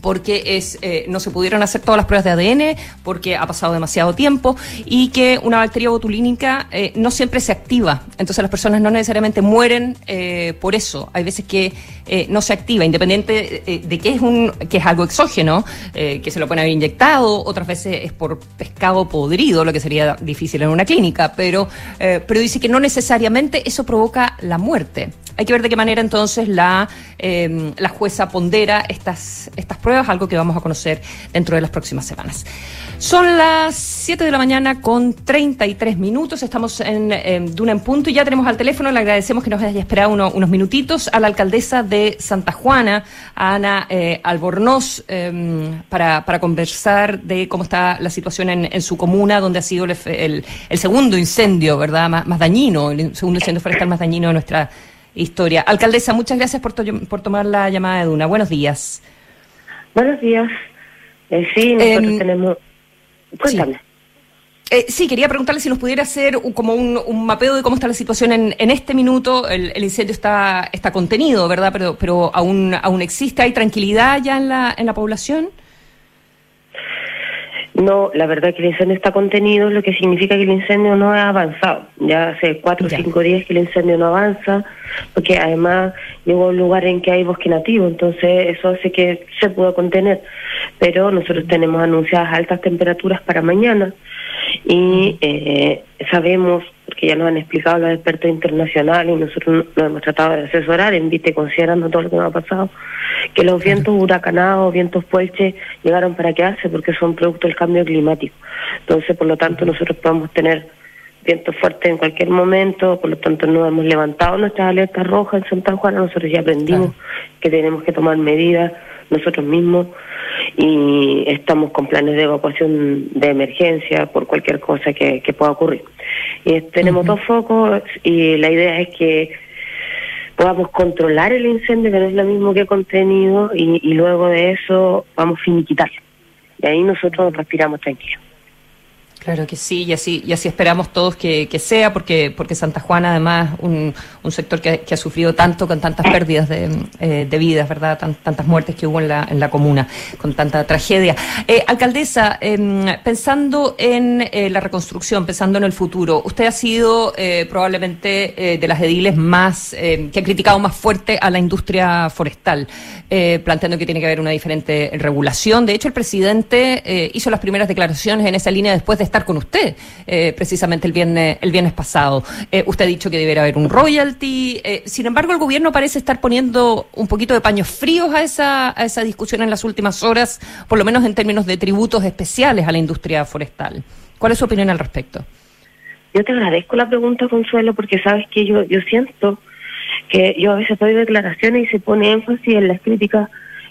Porque es eh, no se pudieron hacer todas las pruebas de ADN, porque ha pasado demasiado tiempo y que una bacteria botulínica eh, no siempre se activa. Entonces las personas no necesariamente mueren eh, por eso. Hay veces que eh, no se activa, independiente eh, de que es un que es algo exógeno, eh, que se lo pueden haber inyectado, otras veces es por pescado podrido, lo que sería difícil en una clínica, pero, eh, pero dice que no necesariamente eso provoca la muerte. Hay que ver de qué manera entonces la, eh, la jueza pondera estas, estas pruebas, algo que vamos a conocer dentro de las próximas semanas. Son las 7 de la mañana con 33 minutos. Estamos en eh, Duna en Punto y ya tenemos al teléfono. Le agradecemos que nos haya esperado uno- unos minutitos a la alcaldesa de Santa Juana, a Ana eh, Albornoz, eh, para, para conversar de cómo está la situación en, en su comuna, donde ha sido el, el- el segundo incendio, ¿verdad? Más, más dañino, el segundo incendio forestal más dañino de nuestra historia. Alcaldesa, muchas gracias por, to- por tomar la llamada de Duna. Buenos días. Buenos días. Eh, sí, nosotros Em, tenemos... Cuéntame. Eh, sí, quería preguntarle si nos pudiera hacer un- como un, un mapeo de cómo está la situación en, en este minuto. El, el incendio está, está contenido, ¿verdad? Pero, pero aún, aún existe. ¿Hay tranquilidad ya en la, en la población? No, la verdad que el incendio está contenido, lo que significa que el incendio no ha avanzado. Ya hace cuatro o cinco días que el incendio no avanza, porque además llegó a un lugar en que hay bosque nativo, entonces eso hace que se pueda contener. Pero nosotros tenemos anunciadas altas temperaturas para mañana y eh, sabemos, porque ya nos han explicado los expertos internacionales y nosotros nos hemos tratado de asesorar en vista y considerando todo lo que nos ha pasado, que los vientos huracanados, vientos puelches llegaron para quedarse porque son producto del cambio climático. Entonces, por lo tanto, nosotros podemos tener vientos fuertes en cualquier momento, por lo tanto no hemos levantado nuestras alertas rojas en Santa Juana, nosotros ya aprendimos que tenemos que tomar medidas nosotros mismos y estamos con planes de evacuación de emergencia por cualquier cosa que, que pueda ocurrir. Y tenemos dos focos y la idea es que podamos controlar el incendio, que no es lo mismo que contenido, y, y luego de eso vamos a finiquitarlo. Y ahí nosotros respiramos tranquilos. Claro que sí, y así, y así esperamos todos que, que sea, porque, porque Santa Juana, además, un, un sector que, que ha sufrido tanto con tantas pérdidas de, eh, de vidas, ¿verdad? Tan- tantas muertes que hubo en la, en la comuna, con tanta tragedia. Eh, alcaldesa, em, pensando en eh, la reconstrucción, pensando en el futuro, usted ha sido probablemente de las ediles más, eh, que ha criticado más fuerte a la industria forestal, planteando que tiene que haber una diferente regulación. De hecho, el presidente hizo las primeras declaraciones en esa línea después de estar con usted, eh, precisamente el viernes, el viernes pasado. Eh, usted ha dicho que debería haber un royalty. eh, sin embargo, el gobierno parece estar poniendo un poquito de paños fríos a esa, a esa discusión en las últimas horas, por lo menos en términos de tributos especiales a la industria forestal. ¿Cuál es su opinión al respecto? Yo te agradezco la pregunta, Consuelo, porque sabes que yo, yo siento que yo a veces doy declaraciones y se pone énfasis en las críticas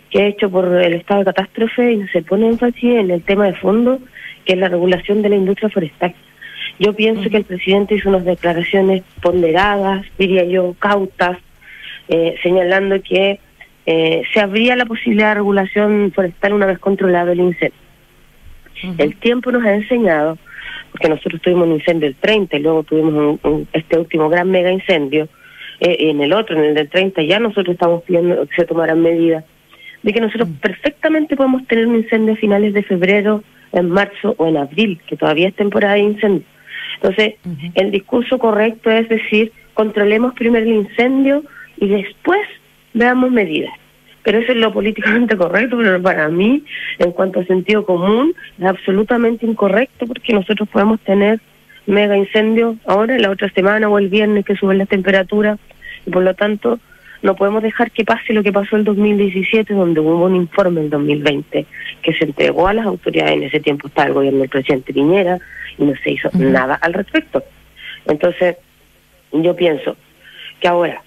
que he hecho por el estado de catástrofe y se pone énfasis en el tema de fondo, que es la regulación de la industria forestal. Yo pienso que el presidente hizo unas declaraciones ponderadas, diría yo, cautas, eh, señalando que eh, se abría la posibilidad de regulación forestal una vez controlado el incendio. El tiempo nos ha enseñado, porque nosotros tuvimos un incendio el 30 y luego tuvimos un- un- este último gran mega incendio, eh, en el otro, en el del 30, ya nosotros estamos pidiendo que se tomaran medidas, de que nosotros perfectamente podemos tener un incendio a finales de febrero, en marzo o en abril, que todavía es temporada de incendio. Entonces, el discurso correcto es decir, controlemos primero el incendio y después veamos medidas. Pero eso es lo políticamente correcto, pero para mí, en cuanto a sentido común, es absolutamente incorrecto porque nosotros podemos tener mega incendios ahora, la otra semana o el viernes que suben las temperaturas y por lo tanto no podemos dejar que pase lo que pasó el 2017, donde hubo un informe en 2020 que se entregó a las autoridades. En ese tiempo estaba el gobierno del presidente Piñera y no se hizo nada al respecto. Entonces, yo pienso que ahora,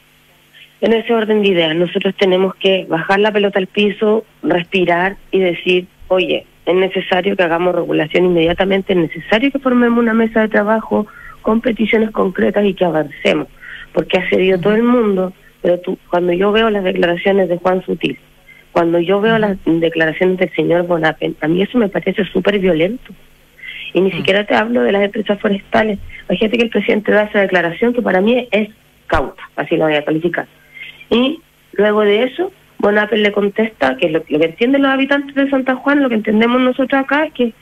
en ese orden de ideas, nosotros tenemos que bajar la pelota al piso, respirar y decir, oye, es necesario que hagamos regulación inmediatamente, es necesario que formemos una mesa de trabajo con peticiones concretas y que avancemos, porque ha cedido todo el mundo, pero tú, cuando yo veo las declaraciones de Juan Sutil, cuando yo veo las declaraciones del señor Bonapen, a mí eso me parece súper violento. Y ni siquiera te hablo de las empresas forestales. Hay gente que el presidente da esa declaración que para mí es cauta, así lo voy a calificar. Y luego de eso, Bonapel le contesta, que lo, lo que entienden los habitantes de Santa Juana, lo que entendemos nosotros acá es que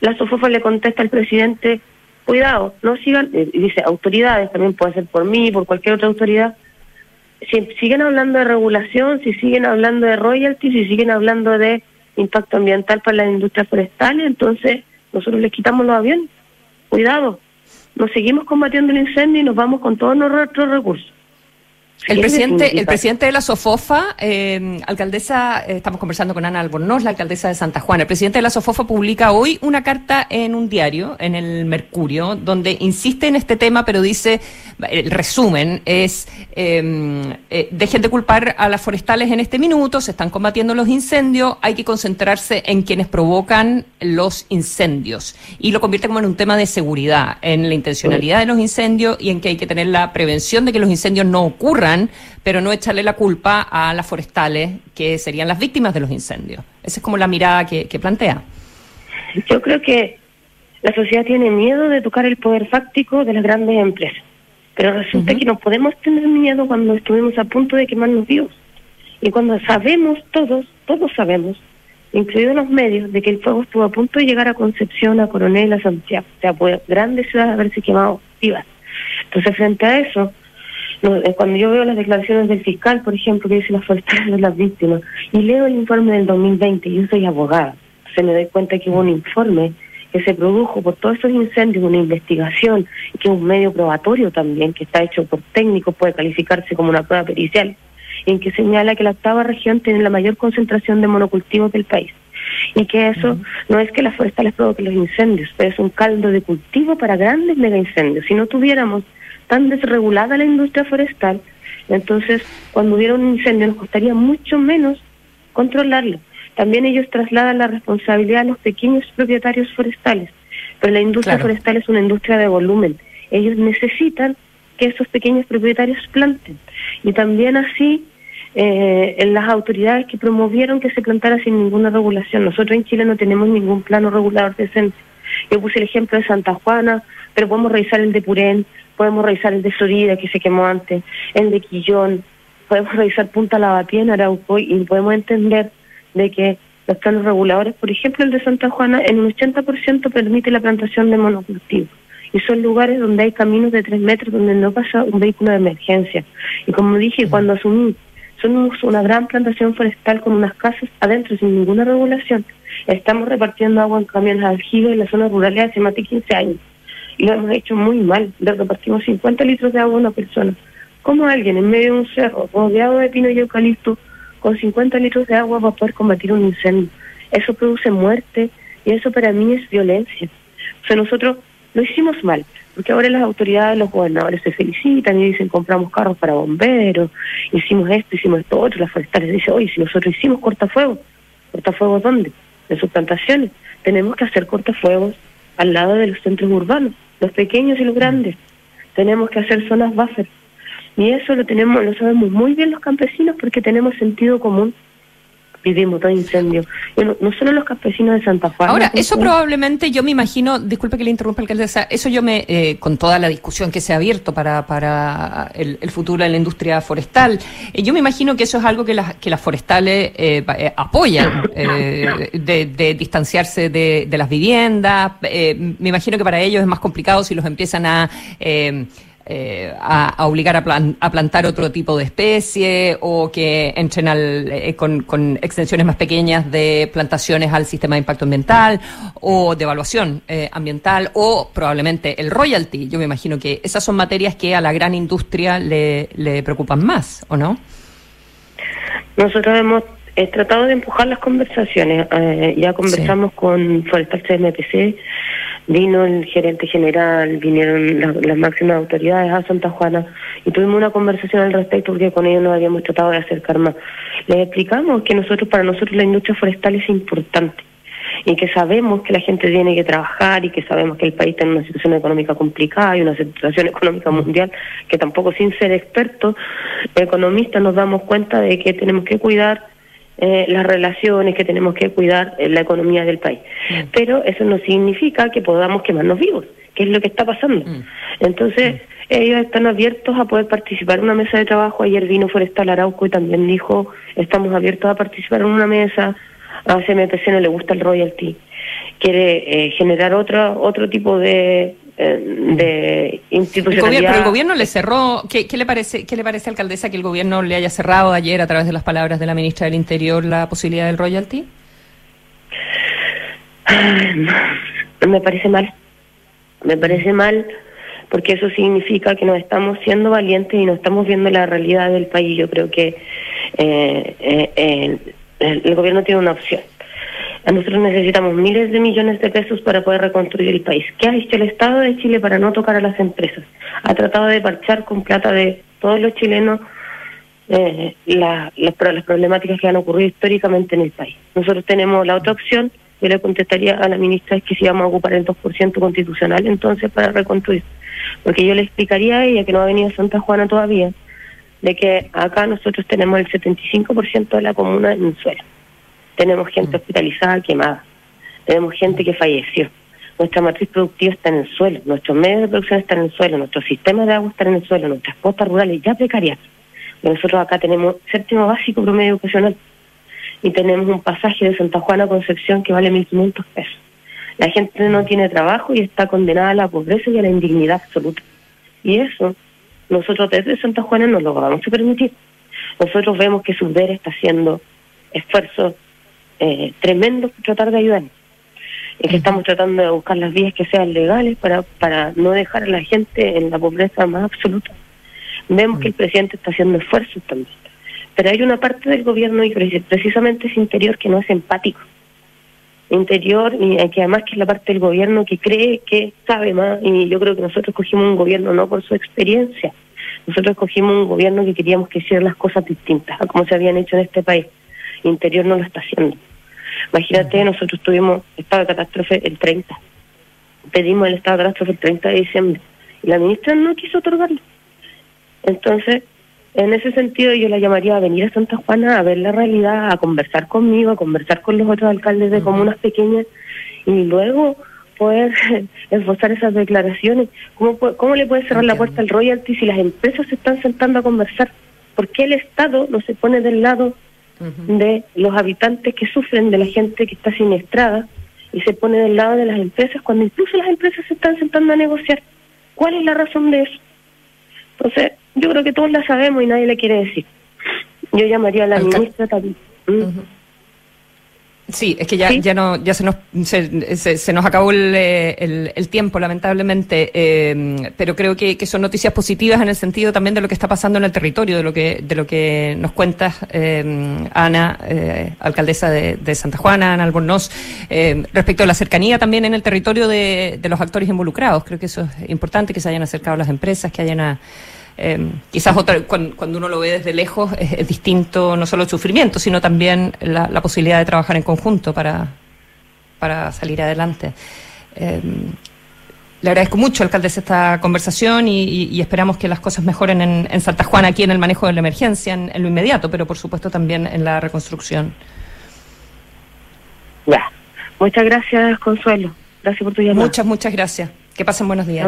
la Sofofa le contesta al presidente, cuidado, no sigan, eh, y dice autoridades, también puede ser por mí, por cualquier otra autoridad, si siguen hablando de regulación, si siguen hablando de royalties, si siguen hablando de impacto ambiental para las industrias forestales, entonces nosotros les quitamos los aviones. Cuidado, nos seguimos combatiendo el incendio y nos vamos con todos nuestros recursos. El presidente, el presidente de la Sofofa, eh, alcaldesa, eh, estamos conversando con Ana Albornoz, la alcaldesa de Santa Juana. El presidente de la Sofofa publica hoy una carta en un diario, en el Mercurio, donde insiste en este tema, pero dice, el resumen es, eh, eh, dejen de culpar a las forestales en este minuto, se están combatiendo los incendios, hay que concentrarse en quienes provocan los incendios. Y lo convierte como en un tema de seguridad, en la intencionalidad de los incendios y en que hay que tener la prevención de que los incendios no ocurran, pero no echarle la culpa a las forestales, que serían las víctimas de los incendios. Esa es como la mirada que, que plantea. Yo creo que la sociedad tiene miedo de tocar el poder fáctico de las grandes empresas. Pero resulta que no podemos tener miedo cuando estuvimos a punto de quemarnos vivos. Y cuando sabemos todos, todos sabemos, incluidos los medios, de que el fuego estuvo a punto de llegar a Concepción, a Coronel, a Santiago. O sea, pues grandes ciudades haberse quemado vivas. Entonces, frente a eso, no, cuando yo veo las declaraciones del fiscal, por ejemplo, que dice las forestales de las víctimas, y leo el informe del 2020, y yo soy abogada, se me doy cuenta que hubo un informe que se produjo por todos esos incendios, una investigación, que es un medio probatorio también, que está hecho por técnicos, puede calificarse como una prueba pericial, en que señala que la octava región tiene la mayor concentración de monocultivos del país. Y que eso no es que las forestales provoquen los incendios, pero es un caldo de cultivo para grandes mega incendios. Si no tuviéramos tan desregulada la industria forestal, entonces cuando hubiera un incendio nos costaría mucho menos controlarlo. También ellos trasladan la responsabilidad a los pequeños propietarios forestales, pero la industria Claro. forestal es una industria de volumen. Ellos necesitan que esos pequeños propietarios planten. Y también así eh, en las autoridades que promovieron que se plantara sin ninguna regulación. Nosotros en Chile no tenemos ningún plano regulador decente. Yo puse el ejemplo de Santa Juana, pero podemos revisar el de Purén, podemos revisar el de Florida, que se quemó antes, el de Quillón, podemos revisar Punta Lavapié en Arauco y podemos entender de que los planos reguladores, por ejemplo el de Santa Juana, en un 80% permite la plantación de monocultivos. Y son lugares donde hay caminos de tres metros donde no pasa un vehículo de emergencia. Y como dije, cuando asumí, somos una gran plantación forestal con unas casas adentro sin ninguna regulación. Estamos repartiendo agua en camiones aljibes en las zonas rurales hace más de 15 años. Y lo hemos hecho muy mal. Le repartimos 50 litros de agua a una persona. ¿Cómo alguien en medio de un cerro rodeado de pino y eucalipto con 50 litros de agua va a poder combatir un incendio? Eso produce muerte y eso para mí es violencia. O sea, nosotros lo hicimos mal, porque ahora las autoridades, los gobernadores se felicitan y dicen compramos carros para bomberos, hicimos esto, hicimos esto otro, las forestales dicen, oye, si nosotros hicimos cortafuegos, ¿cortafuegos dónde? En sus plantaciones. Tenemos que hacer cortafuegos al lado de los centros urbanos, los pequeños y los grandes. Tenemos que hacer zonas buffer. Y eso lo tenemos, lo sabemos muy bien los campesinos porque tenemos sentido común. Vivimos todo incendio. Y no, no solo los campesinos de Santa Juana. Ahora, eso probablemente, yo me imagino, disculpe que le interrumpa, alcaldesa, eso yo me, eh, con toda la discusión que se ha abierto para, para el, el futuro de la industria forestal, eh, yo me imagino que eso es algo que las, que las forestales eh, eh, apoyan, eh, de, de distanciarse de, de las viviendas. me imagino que para ellos es más complicado si los empiezan a... eh, a, a obligar a, plan- a plantar otro tipo de especie o que entren al, eh, con, con extensiones más pequeñas de plantaciones al sistema de impacto ambiental o de evaluación eh, ambiental o probablemente el royalty. Yo me imagino que esas son materias que a la gran industria le, le preocupan más, ¿o no? Nosotros hemos eh, tratado de empujar las conversaciones. Eh, ya conversamos con Forestal CMPC, vino el gerente general, vinieron la- las máximas autoridades a Santa Juana y tuvimos una conversación al respecto porque con ellos nos habíamos tratado de acercar más. Les explicamos que nosotros, para nosotros la industria forestal es importante y que sabemos que la gente tiene que trabajar y que sabemos que el país tiene una situación económica complicada y una situación económica mundial que tampoco sin ser expertos economistas nos damos cuenta de que tenemos que cuidar eh, las relaciones, que tenemos que cuidar eh, la economía del país. Pero eso no significa que podamos quemarnos vivos, que es lo que está pasando. Entonces, ellos están abiertos a poder participar en una mesa de trabajo. Ayer vino Forestal Arauco y también dijo, estamos abiertos a participar en una mesa. A CMPC no le gusta el royalty. Quiere eh, generar otro, otro tipo de, eh, de El institucionalidad. pero el gobierno le cerró. ¿Qué, qué le parece, ¿Qué le parece, alcaldesa, que el gobierno le haya cerrado ayer, a través de las palabras de la ministra del Interior, la posibilidad del royalty? Me parece mal. Me parece mal porque eso significa que no estamos siendo valientes y no estamos viendo la realidad del país. Yo creo que eh, eh, el gobierno tiene una opción. Nosotros necesitamos miles de millones de pesos para poder reconstruir el país. ¿Qué ha hecho el Estado de Chile para no tocar a las empresas? Ha tratado de parchar con plata de todos los chilenos eh, la- las, pro- las problemáticas que han ocurrido históricamente en el país. Nosotros tenemos la otra opción, yo le contestaría a la ministra, es que si vamos a ocupar el 2% constitucional entonces para reconstruir. Porque yo le explicaría a ella que no ha venido a Santa Juana todavía, de que acá nosotros tenemos el 75% de la comuna en el suelo. Tenemos gente hospitalizada, quemada. Tenemos gente que falleció. Nuestra matriz productiva está en el suelo, nuestros medios de producción están en el suelo, nuestros sistemas de agua están en el suelo, nuestras costas rurales ya precarias. Nosotros acá tenemos séptimo básico promedio educacional y tenemos un pasaje de Santa Juana a Concepción que vale 1.500 pesos. La gente no tiene trabajo y está condenada a la pobreza y a la indignidad absoluta. Y eso nosotros desde Santa Juana no lo vamos a permitir. Nosotros vemos que Subder está haciendo esfuerzos eh, tremendos por tratar de ayudarnos. Y que estamos tratando de buscar las vías que sean legales para, para no dejar a la gente en la pobreza más absoluta. Vemos que el presidente está haciendo esfuerzos también. Pero hay una parte del gobierno y preci- precisamente ese interior que no es empático. Interior y eh, que además que es la parte del gobierno que cree que sabe más y yo creo que nosotros escogimos un gobierno no por su experiencia. Nosotros escogimos un gobierno que queríamos que hicieran las cosas distintas a como se habían hecho en este país. Interior no lo está haciendo. Imagínate, nosotros tuvimos estado de catástrofe el 30. Pedimos el estado de catástrofe el 30 de diciembre y la ministra no quiso otorgarlo. Entonces, en ese sentido yo la llamaría a venir a Santa Juana a ver la realidad, a conversar conmigo, a conversar con los otros alcaldes de comunas pequeñas y luego poder esbozar esas declaraciones. ¿Cómo, ¿Cómo le puede cerrar la puerta al royalty si las empresas se están sentando a conversar? ¿Por qué el Estado no se pone del lado de los habitantes que sufren, de la gente que está siniestrada y se pone del lado de las empresas cuando incluso las empresas se están sentando a negociar? ¿Cuál es la razón de eso? Entonces, yo creo que todos la sabemos y nadie le quiere decir. Yo llamaría a la Alca- ministra también. Sí, es que ya, ya no, ya se nos, se, se- se nos acabó el, eh, el- el tiempo, lamentablemente, eh, pero creo que, que son noticias positivas en el sentido también de lo que está pasando en el territorio, de lo que, de lo que nos cuentas, eh, Ana, eh, alcaldesa de, de Santa Juana, Ana Albornoz, eh, respecto a la cercanía también en el territorio de, de los actores involucrados. Creo que eso es importante, que se hayan acercado las empresas, que hayan a- eh, quizás otra, cuando, cuando uno lo ve desde lejos es, es distinto no solo el sufrimiento, sino también la, la posibilidad de trabajar en conjunto para, para salir adelante. Eh, le agradezco mucho, alcaldesa, esta conversación y, y- y esperamos que las cosas mejoren en, en Santa Juana, aquí en el manejo de la emergencia, en, en lo inmediato, pero por supuesto también en la reconstrucción. Ya. Muchas gracias, Consuelo. Gracias por tu llamada. Muchas, muchas gracias. Que pasen buenos días.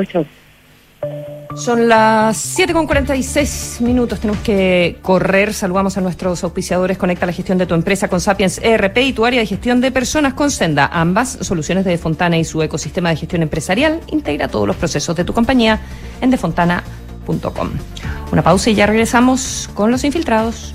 Son las 7 con 46 minutos. Tenemos que correr. Saludamos a nuestros auspiciadores. Conecta la gestión de tu empresa con Sapiens ERP y tu área de gestión de personas con Senda. Ambas soluciones de Defontana y su ecosistema de gestión empresarial. Integra todos los procesos de tu compañía en defontana.com. Una pausa y ya regresamos con los infiltrados.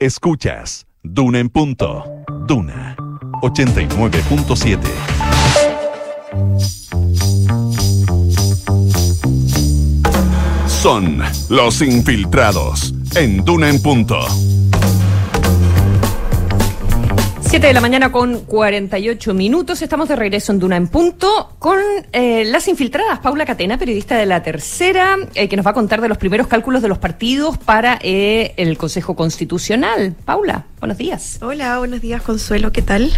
Escuchas Duna en punto. Duna 89.7. Son los infiltrados en Duna en punto. 7 de la mañana con 48 minutos. Estamos de regreso en Duna en Punto con eh, las infiltradas. Paula Catena, periodista de La Tercera, eh, que nos va a contar de los primeros cálculos de los partidos para eh, el Consejo Constitucional. Paula, buenos días. Hola, buenos días, Consuelo. ¿Qué tal?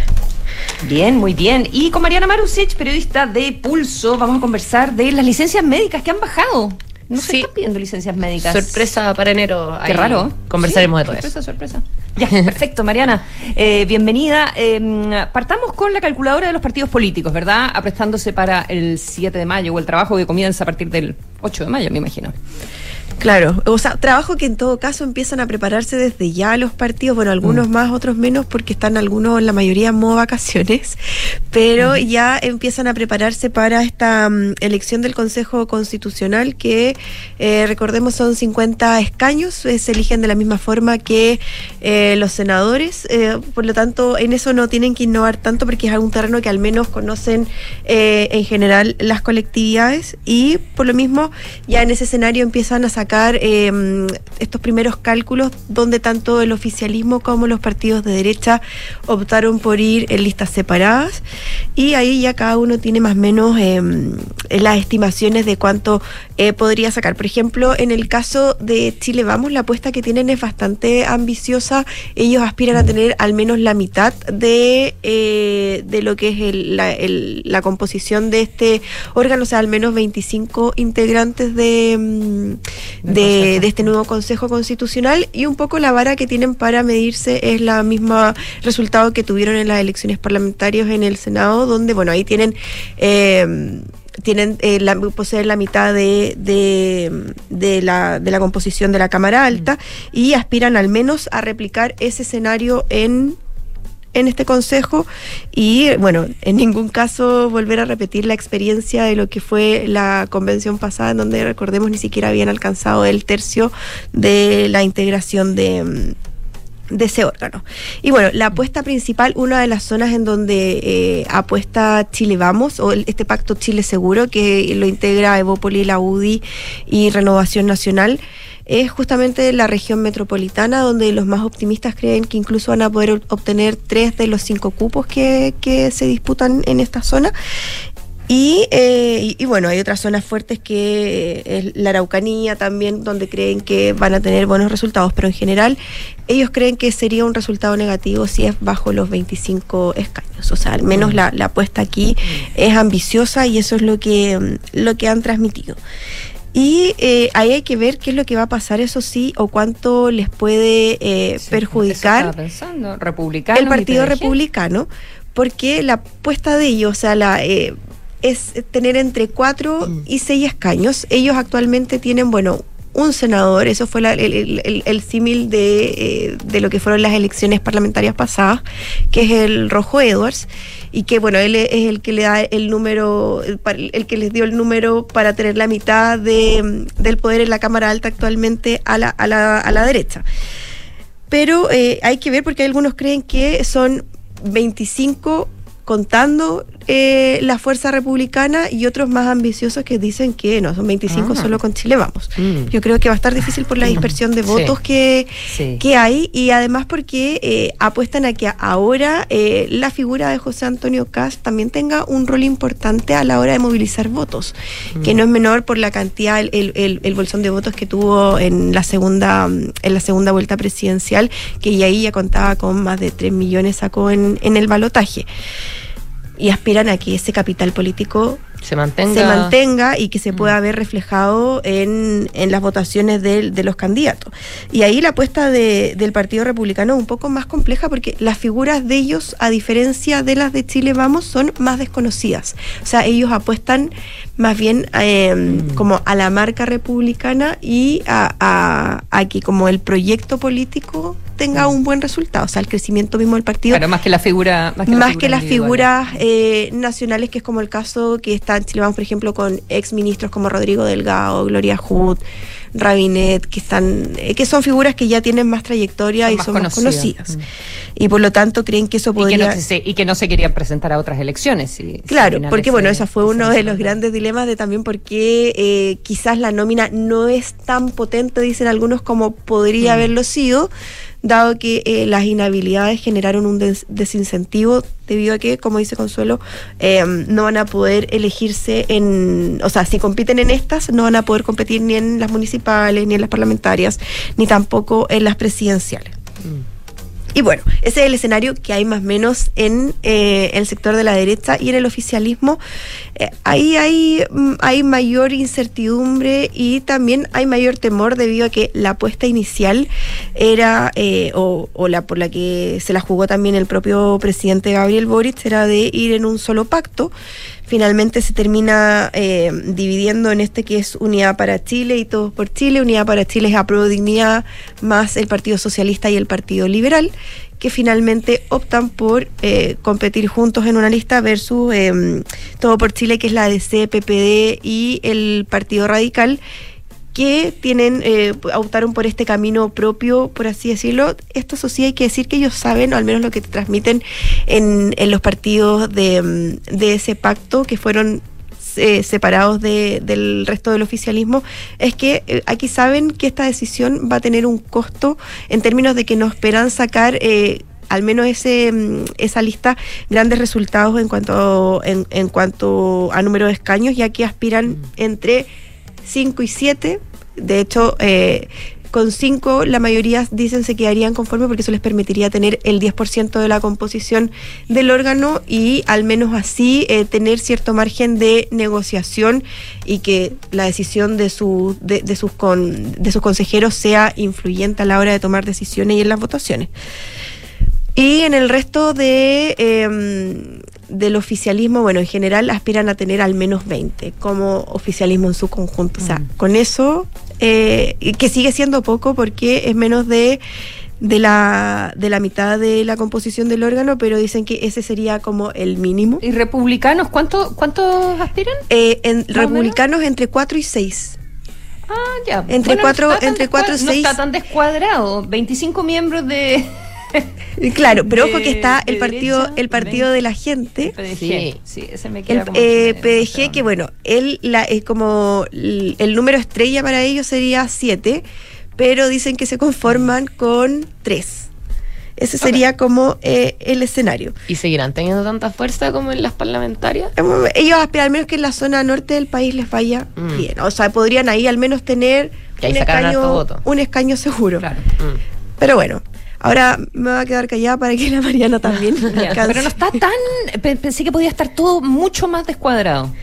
Bien, muy bien. Y con Mariana Marusic, periodista de Pulso, vamos a conversar de las licencias médicas que han bajado. No se Sí. están pidiendo licencias médicas. Sorpresa para enero. Qué raro. Conversaremos Sí, de todo eso. sorpresa, Sorpresa, Ya, perfecto, Mariana. Eh, bienvenida. Eh, partamos con la calculadora de los partidos políticos, ¿verdad? Aprestándose para el 7 de mayo o el trabajo que comienza a partir del 8 de mayo, me imagino. Claro, o sea, trabajo que en todo caso empiezan a prepararse desde ya los partidos, bueno, algunos más, otros menos, porque están algunos, la mayoría en modo vacaciones, pero ya empiezan a prepararse para esta mm, elección del Consejo Constitucional que, eh, recordemos, son 50 escaños, eh, se eligen de la misma forma que eh, los senadores, por lo tanto, en eso no tienen que innovar tanto porque es un terreno que al menos conocen eh, en general las colectividades y por lo mismo ya en ese escenario empiezan a sacar eh, estos primeros cálculos donde tanto el oficialismo como los partidos de derecha optaron por ir en listas separadas y ahí ya cada uno tiene más o menos eh, las estimaciones de cuánto eh, podría sacar. Por ejemplo, en el caso de Chile Vamos, la apuesta que tienen es bastante ambiciosa. Ellos aspiran a tener al menos la mitad de, eh, de lo que es el- la, el- la composición de este órgano, o sea, al menos 25 integrantes de, mm, de, de este nuevo Consejo Constitucional y un poco la vara que tienen para medirse es la misma resultado que tuvieron en las elecciones parlamentarias en el Senado, donde, bueno, ahí tienen... eh, tienen eh, la, poseen la mitad de, de, de la, de la composición de la Cámara Alta y aspiran al menos a replicar ese escenario en en este consejo y bueno, en ningún caso volver a repetir la experiencia de lo que fue la convención pasada en donde recordemos ni siquiera habían alcanzado el tercio de la integración de de ese órgano. Y bueno, la apuesta principal, una de las zonas en donde eh, apuesta Chile Vamos, o el- este pacto Chile Seguro, que lo integra Evópoli, la UDI y Renovación Nacional, es justamente la región metropolitana, donde los más optimistas creen que incluso van a poder ob- obtener tres de los cinco cupos que, se disputan en esta zona. Y, eh, y, bueno, hay otras zonas fuertes que eh, la Araucanía también, donde creen que van a tener buenos resultados, pero en general ellos creen que sería un resultado negativo si es bajo los 25 escaños. O sea, al menos la, la apuesta aquí es ambiciosa y eso es lo que, lo que han transmitido. Y eh, ahí hay que ver qué es lo que va a pasar, eso sí, o cuánto les puede eh, perjudicar pensando, republicano. el Partido Republicano, porque la apuesta de ellos, o sea, la, eh, es tener entre cuatro y seis escaños. Ellos actualmente tienen, bueno, un senador, eso fue el, el- el- símil de, eh, de lo que fueron las elecciones parlamentarias pasadas, que es el Rojo Edwards, y que bueno, él es el que le da el número, el, que les dio el número para tener la mitad de, del poder en la Cámara Alta actualmente a la, a la, a la derecha. Pero eh, hay que ver porque algunos creen que son 25 contando eh, la fuerza republicana y otros más ambiciosos que dicen que no, son 25 Ah. solo con Chile vamos. Mm. Yo creo que va a estar difícil por la dispersión de Sí. votos que, Sí. que hay y además porque eh, apuestan a que ahora eh, la figura de José Antonio Cast también tenga un rol importante a la hora de movilizar votos, que no es menor por la cantidad, el, el, el- el bolsón de votos que tuvo en la segunda mm, en la segunda vuelta presidencial, que ya ahí ya contaba con más de 3 millones sacó en, en el balotaje. Y aspiran a que ese capital político Se mantenga. se mantenga y que se pueda ver reflejado en, en las votaciones del- de, los candidatos. Y ahí la apuesta de- del Partido Republicano es un poco más compleja porque las figuras de ellos, a diferencia de las de Chile Vamos, son más desconocidas. O sea, ellos apuestan más bien eh, como a la marca republicana y a, a- a que como el proyecto político tenga un buen resultado, o sea, el crecimiento mismo del partido Claro, más que la figura. Más que, la más figura que las figuras eh, nacionales, que es como el caso que está en Chile, vamos, por ejemplo, con ex ministros como Rodrigo Delgado, Gloria Hood, Rabinet, que están, eh, que son figuras que ya tienen más trayectoria Son y más son más conocidas. conocidas. Y por lo tanto creen que eso Y que, podría. no se, y que no se querían presentar a otras elecciones. si- Claro, porque bueno, ese fue ese uno no de los grandes dilemas de también por qué eh, quizás la nómina no es tan potente, dicen algunos, como podría Mm. haberlo sido, dado que eh, las inhabilidades generaron un des- desincentivo debido a que, como dice Consuelo, eh, no van a poder elegirse en, o sea, si compiten en estas, no van a poder competir ni en las municipales, ni en las parlamentarias, ni tampoco en las presidenciales. Y bueno, ese es el escenario que hay más o menos en eh, el sector de la derecha y en el oficialismo. Eh, ahí hay, mm, hay mayor incertidumbre y también hay mayor temor debido a que la apuesta inicial era, eh, o, o la por la que se la jugó también el propio presidente Gabriel Boric, era de ir en un solo pacto. Finalmente se termina eh, dividiendo en este que es Unidad para Chile y Todos por Chile. Unidad para Chile es Apruebo Dignidad más el Partido Socialista y el Partido Liberal, que finalmente optan por eh, competir juntos en una lista versus eh, Todo por Chile, que es la DC, PPD y el Partido Radical que tienen, eh, optaron por este camino propio, por así decirlo. Esto eso sí hay que decir que ellos saben, o al menos lo que te transmiten en, en los partidos de, mm, de ese pacto, que fueron eh, separados de- del resto del oficialismo, es que eh, aquí saben que esta decisión va a tener un costo en términos de que no esperan sacar... eh, al menos ese, mm, esa lista grandes resultados en cuanto en, en cuanto a número de escaños ya que aspiran entre 5 y 7. De hecho, eh, con 5 la mayoría dicen se quedarían conformes porque eso les permitiría tener el 10% de la composición del órgano y al menos así eh, tener cierto margen de negociación y que la decisión de, su, de, de sus con, de sus consejeros sea influyente a la hora de tomar decisiones y en las votaciones. Y en el resto de, eh, del oficialismo, bueno, en general aspiran a tener al menos 20 como oficialismo en su conjunto. O sea, con eso, eh, que sigue siendo poco porque es menos de, de, la, de la mitad de la composición del órgano, pero dicen que ese sería como el mínimo. ¿Y republicanos cuánto, cuántos aspiran? Eh, en republicanos entre 4 y 6. Ah, ya. Entre no cuatro- está tan entre cuatro y descua- No seis. está tan descuadrado. 25 miembros de. Claro, pero ojo que está de el partido, derecha, el partido de la gente. PDG. Sí. Sí, ese me queda El como eh, que- PDG, que bueno, él la, es como el número estrella para ellos sería 7, pero dicen que se conforman con 3. Ese sería como eh, el escenario. ¿Y seguirán teniendo tanta fuerza como en las parlamentarias? Eh, Ellos aspiran al menos que en la zona norte del país les vaya Mm. bien. O sea, podrían ahí al menos tener un escaño, voto. un escaño seguro. Claro. Mm. Pero bueno, ahora me va a quedar callada para que la Mariana también alcance. Pero no está tan. pe- Pensé que podía estar todo mucho más descuadrado.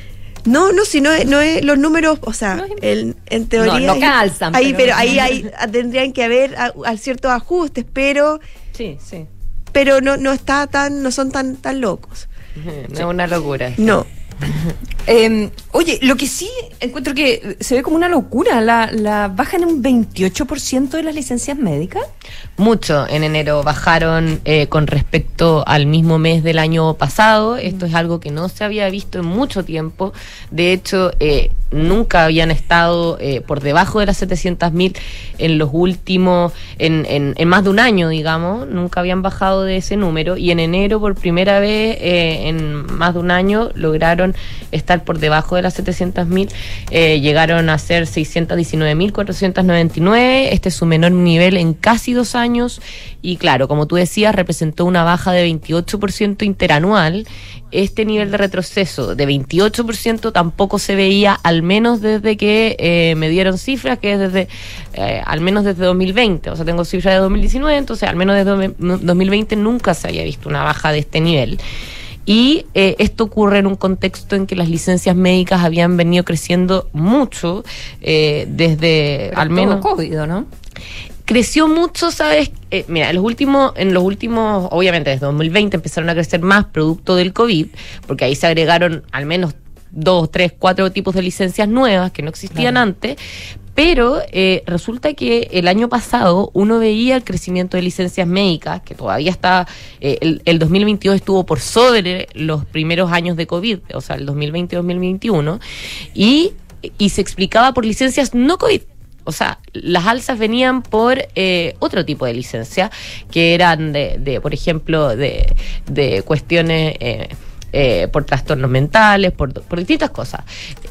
No, no, si no es, no es los números, o sea, el- en teoría. No, no calzan, Ahí, pero- pero, ahí hay, tendrían que haber a- a ciertos ajustes, pero, Sí, sí. pero no, no está tan, no son tan, tan locos. No es una locura. No. Eh, oye, lo que sí encuentro que se ve como una locura, la, la bajan en un 28% de las licencias médicas. Mucho. En enero bajaron eh, con respecto al mismo mes del año pasado. Esto es algo que no se había visto en mucho tiempo. De hecho, eh, nunca habían estado eh, por debajo de las 700.000 en los últimos, en, en, en más de un año, digamos, nunca habían bajado de ese número y en enero por primera vez en más de un año lograron estar por debajo de las 700.000, eh, llegaron a ser 619.499, este es su menor nivel en casi dos años y claro, como tú decías, representó una baja de 28% interanual. Este nivel de retroceso de 28% tampoco se veía al menos desde que eh, me dieron cifras, que es desde, eh, al menos desde 2020. O sea, tengo cifras de 2019, entonces al menos desde 2020 nunca se había visto una baja de este nivel. Y eh, esto ocurre en un contexto en que las licencias médicas habían venido creciendo mucho eh, desde Pero al todo menos COVID, ¿no? creció mucho, ¿sabes? Eh, mira, en los últimos, en los últimos, obviamente desde 2020 empezaron a crecer más producto del COVID, porque ahí se agregaron al menos dos, tres, cuatro tipos de licencias nuevas que no existían antes. Pero eh, resulta que el año pasado uno veía el crecimiento de licencias médicas, que todavía está, eh, el, el 2022 estuvo por sobre los primeros años de COVID, o sea, el 2020-2021, y, y se explicaba por licencias no COVID. O sea, las alzas venían por eh, otro tipo de licencia, que eran de, de por ejemplo, de, de cuestiones eh, por trastornos mentales, por, distintas cosas.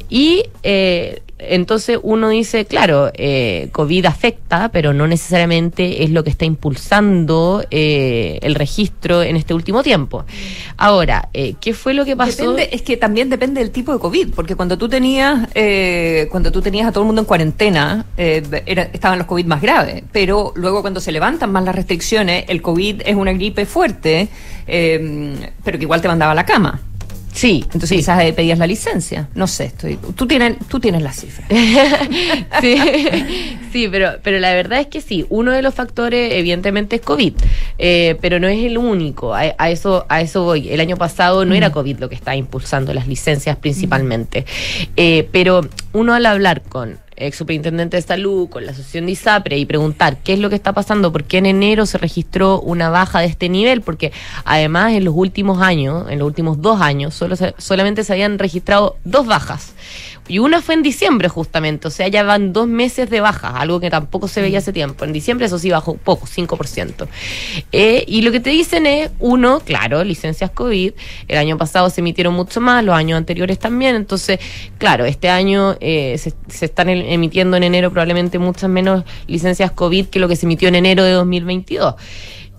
Y eh, entonces uno dice, claro, eh, COVID afecta, pero no necesariamente es lo que está impulsando el registro en este último tiempo. Ahora, ¿qué fue lo que pasó? Es que también depende del tipo de COVID, porque cuando tú tenías, cuando tú tenías a todo el mundo en cuarentena, era- estaban los COVID más graves, pero luego cuando se levantan más las restricciones, el COVID es una gripe fuerte, pero que igual te mandaba a la cama. Sí, entonces quizás pedías la licencia. No sé, estoy, tú tienes, tú tienes las cifras. sí, sí, pero, pero la verdad es que sí, uno de los factores evidentemente es COVID, eh, pero no es el único, a, a eso, a eso voy. El año pasado no era COVID lo que estaba impulsando las licencias principalmente, Eh, pero uno al hablar con ex superintendente de salud, con la asociación de ISAPRE y preguntar qué es lo que está pasando, por qué en enero se registró una baja de este nivel, porque además en los últimos años, en los últimos dos años, solo se- solamente se habían registrado dos bajas. Y una fue en diciembre justamente, o sea, ya van dos meses de baja, algo que tampoco se veía hace tiempo. En diciembre eso sí bajó poco, 5%. Eh, y lo que te dicen es, uno, claro, licencias COVID, el año pasado se emitieron mucho más, los años anteriores también, entonces, claro, este año eh, se, se están el- emitiendo en enero probablemente muchas menos licencias COVID que lo que se emitió en enero de 2022.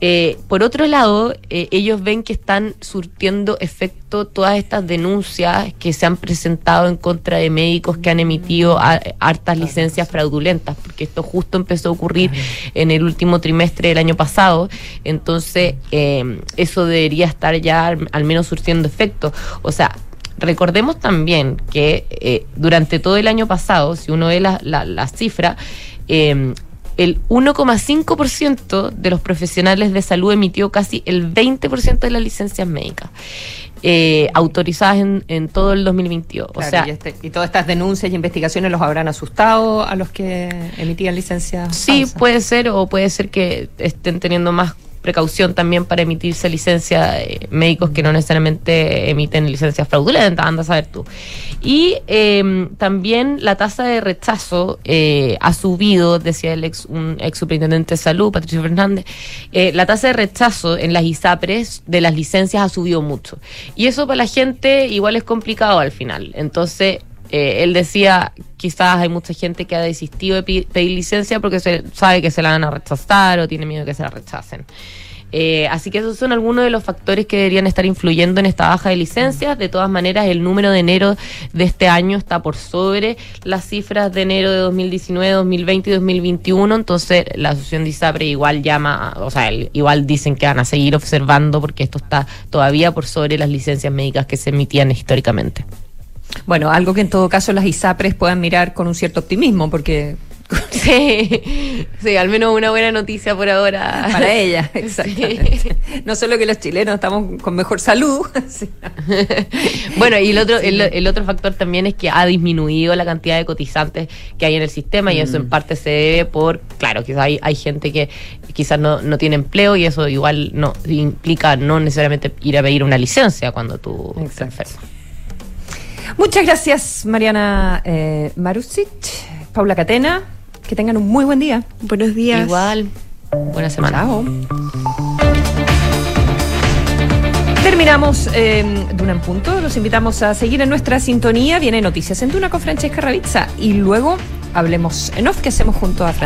Eh, por otro lado, eh, ellos ven que están surtiendo efecto todas estas denuncias que se han presentado en contra de médicos que han emitido a- hartas licencias fraudulentas, porque esto justo empezó a ocurrir en el último trimestre del año pasado, entonces eh, eso debería estar ya al, al menos surtiendo efecto. O sea, Recordemos también que eh, durante todo el año pasado, si uno ve la, la, la cifra, eh, el 1,5% de los profesionales de salud emitió casi el 20% de las licencias médicas eh, autorizadas en, en todo el 2022. Claro, o sea, y, este- y todas estas denuncias y investigaciones los habrán asustado a los que emitían licencias. Sí, falsas. puede ser, o puede ser que estén teniendo más precaución también para emitirse licencias eh, médicos que no necesariamente emiten licencias fraudulentas, anda a saber tú. Y eh, también la tasa de rechazo eh, ha subido, decía el ex, un ex superintendente de salud, Patricio Fernández, eh, la tasa de rechazo en las ISAPRES de las licencias ha subido mucho. Y eso para la gente igual es complicado al final. Entonces, eh, él decía, quizás hay mucha gente que ha desistido de pedir licencia porque se sabe que se la van a rechazar o tiene miedo que se la rechacen. Eh, así que esos son algunos de los factores que deberían estar influyendo en esta baja de licencias. De todas maneras, el número de enero de este año está por sobre las cifras de enero de 2019, 2020 y 2021. Entonces, la asociación de ISAPRE igual llama, o sea, igual dicen que van a seguir observando porque esto está todavía por sobre las licencias médicas que se emitían históricamente. Bueno, algo que en todo caso las ISAPRES puedan mirar con un cierto optimismo, porque Sí, sí, al menos una buena noticia por ahora. para ella, exactamente. No solo que los chilenos estamos con mejor salud, sí. Bueno, y el otro, el, el otro factor también es que ha disminuido la cantidad de cotizantes que hay en el sistema y eso en parte se debe por, claro, quizás hay, hay gente que quizás no, no tiene empleo y eso igual no implica no necesariamente ir a pedir una licencia cuando tú te enfermas. Muchas gracias, Mariana eh, Marusic, Paula Catena. Que tengan un muy buen día. Buenos días. Igual. Buena semana. Chao. Terminamos eh, Duna en punto. Los invitamos a seguir en nuestra sintonía. Viene Noticias en Duna con Francesca Ravizza. Y luego hablemos en off que hacemos junto a Francisco.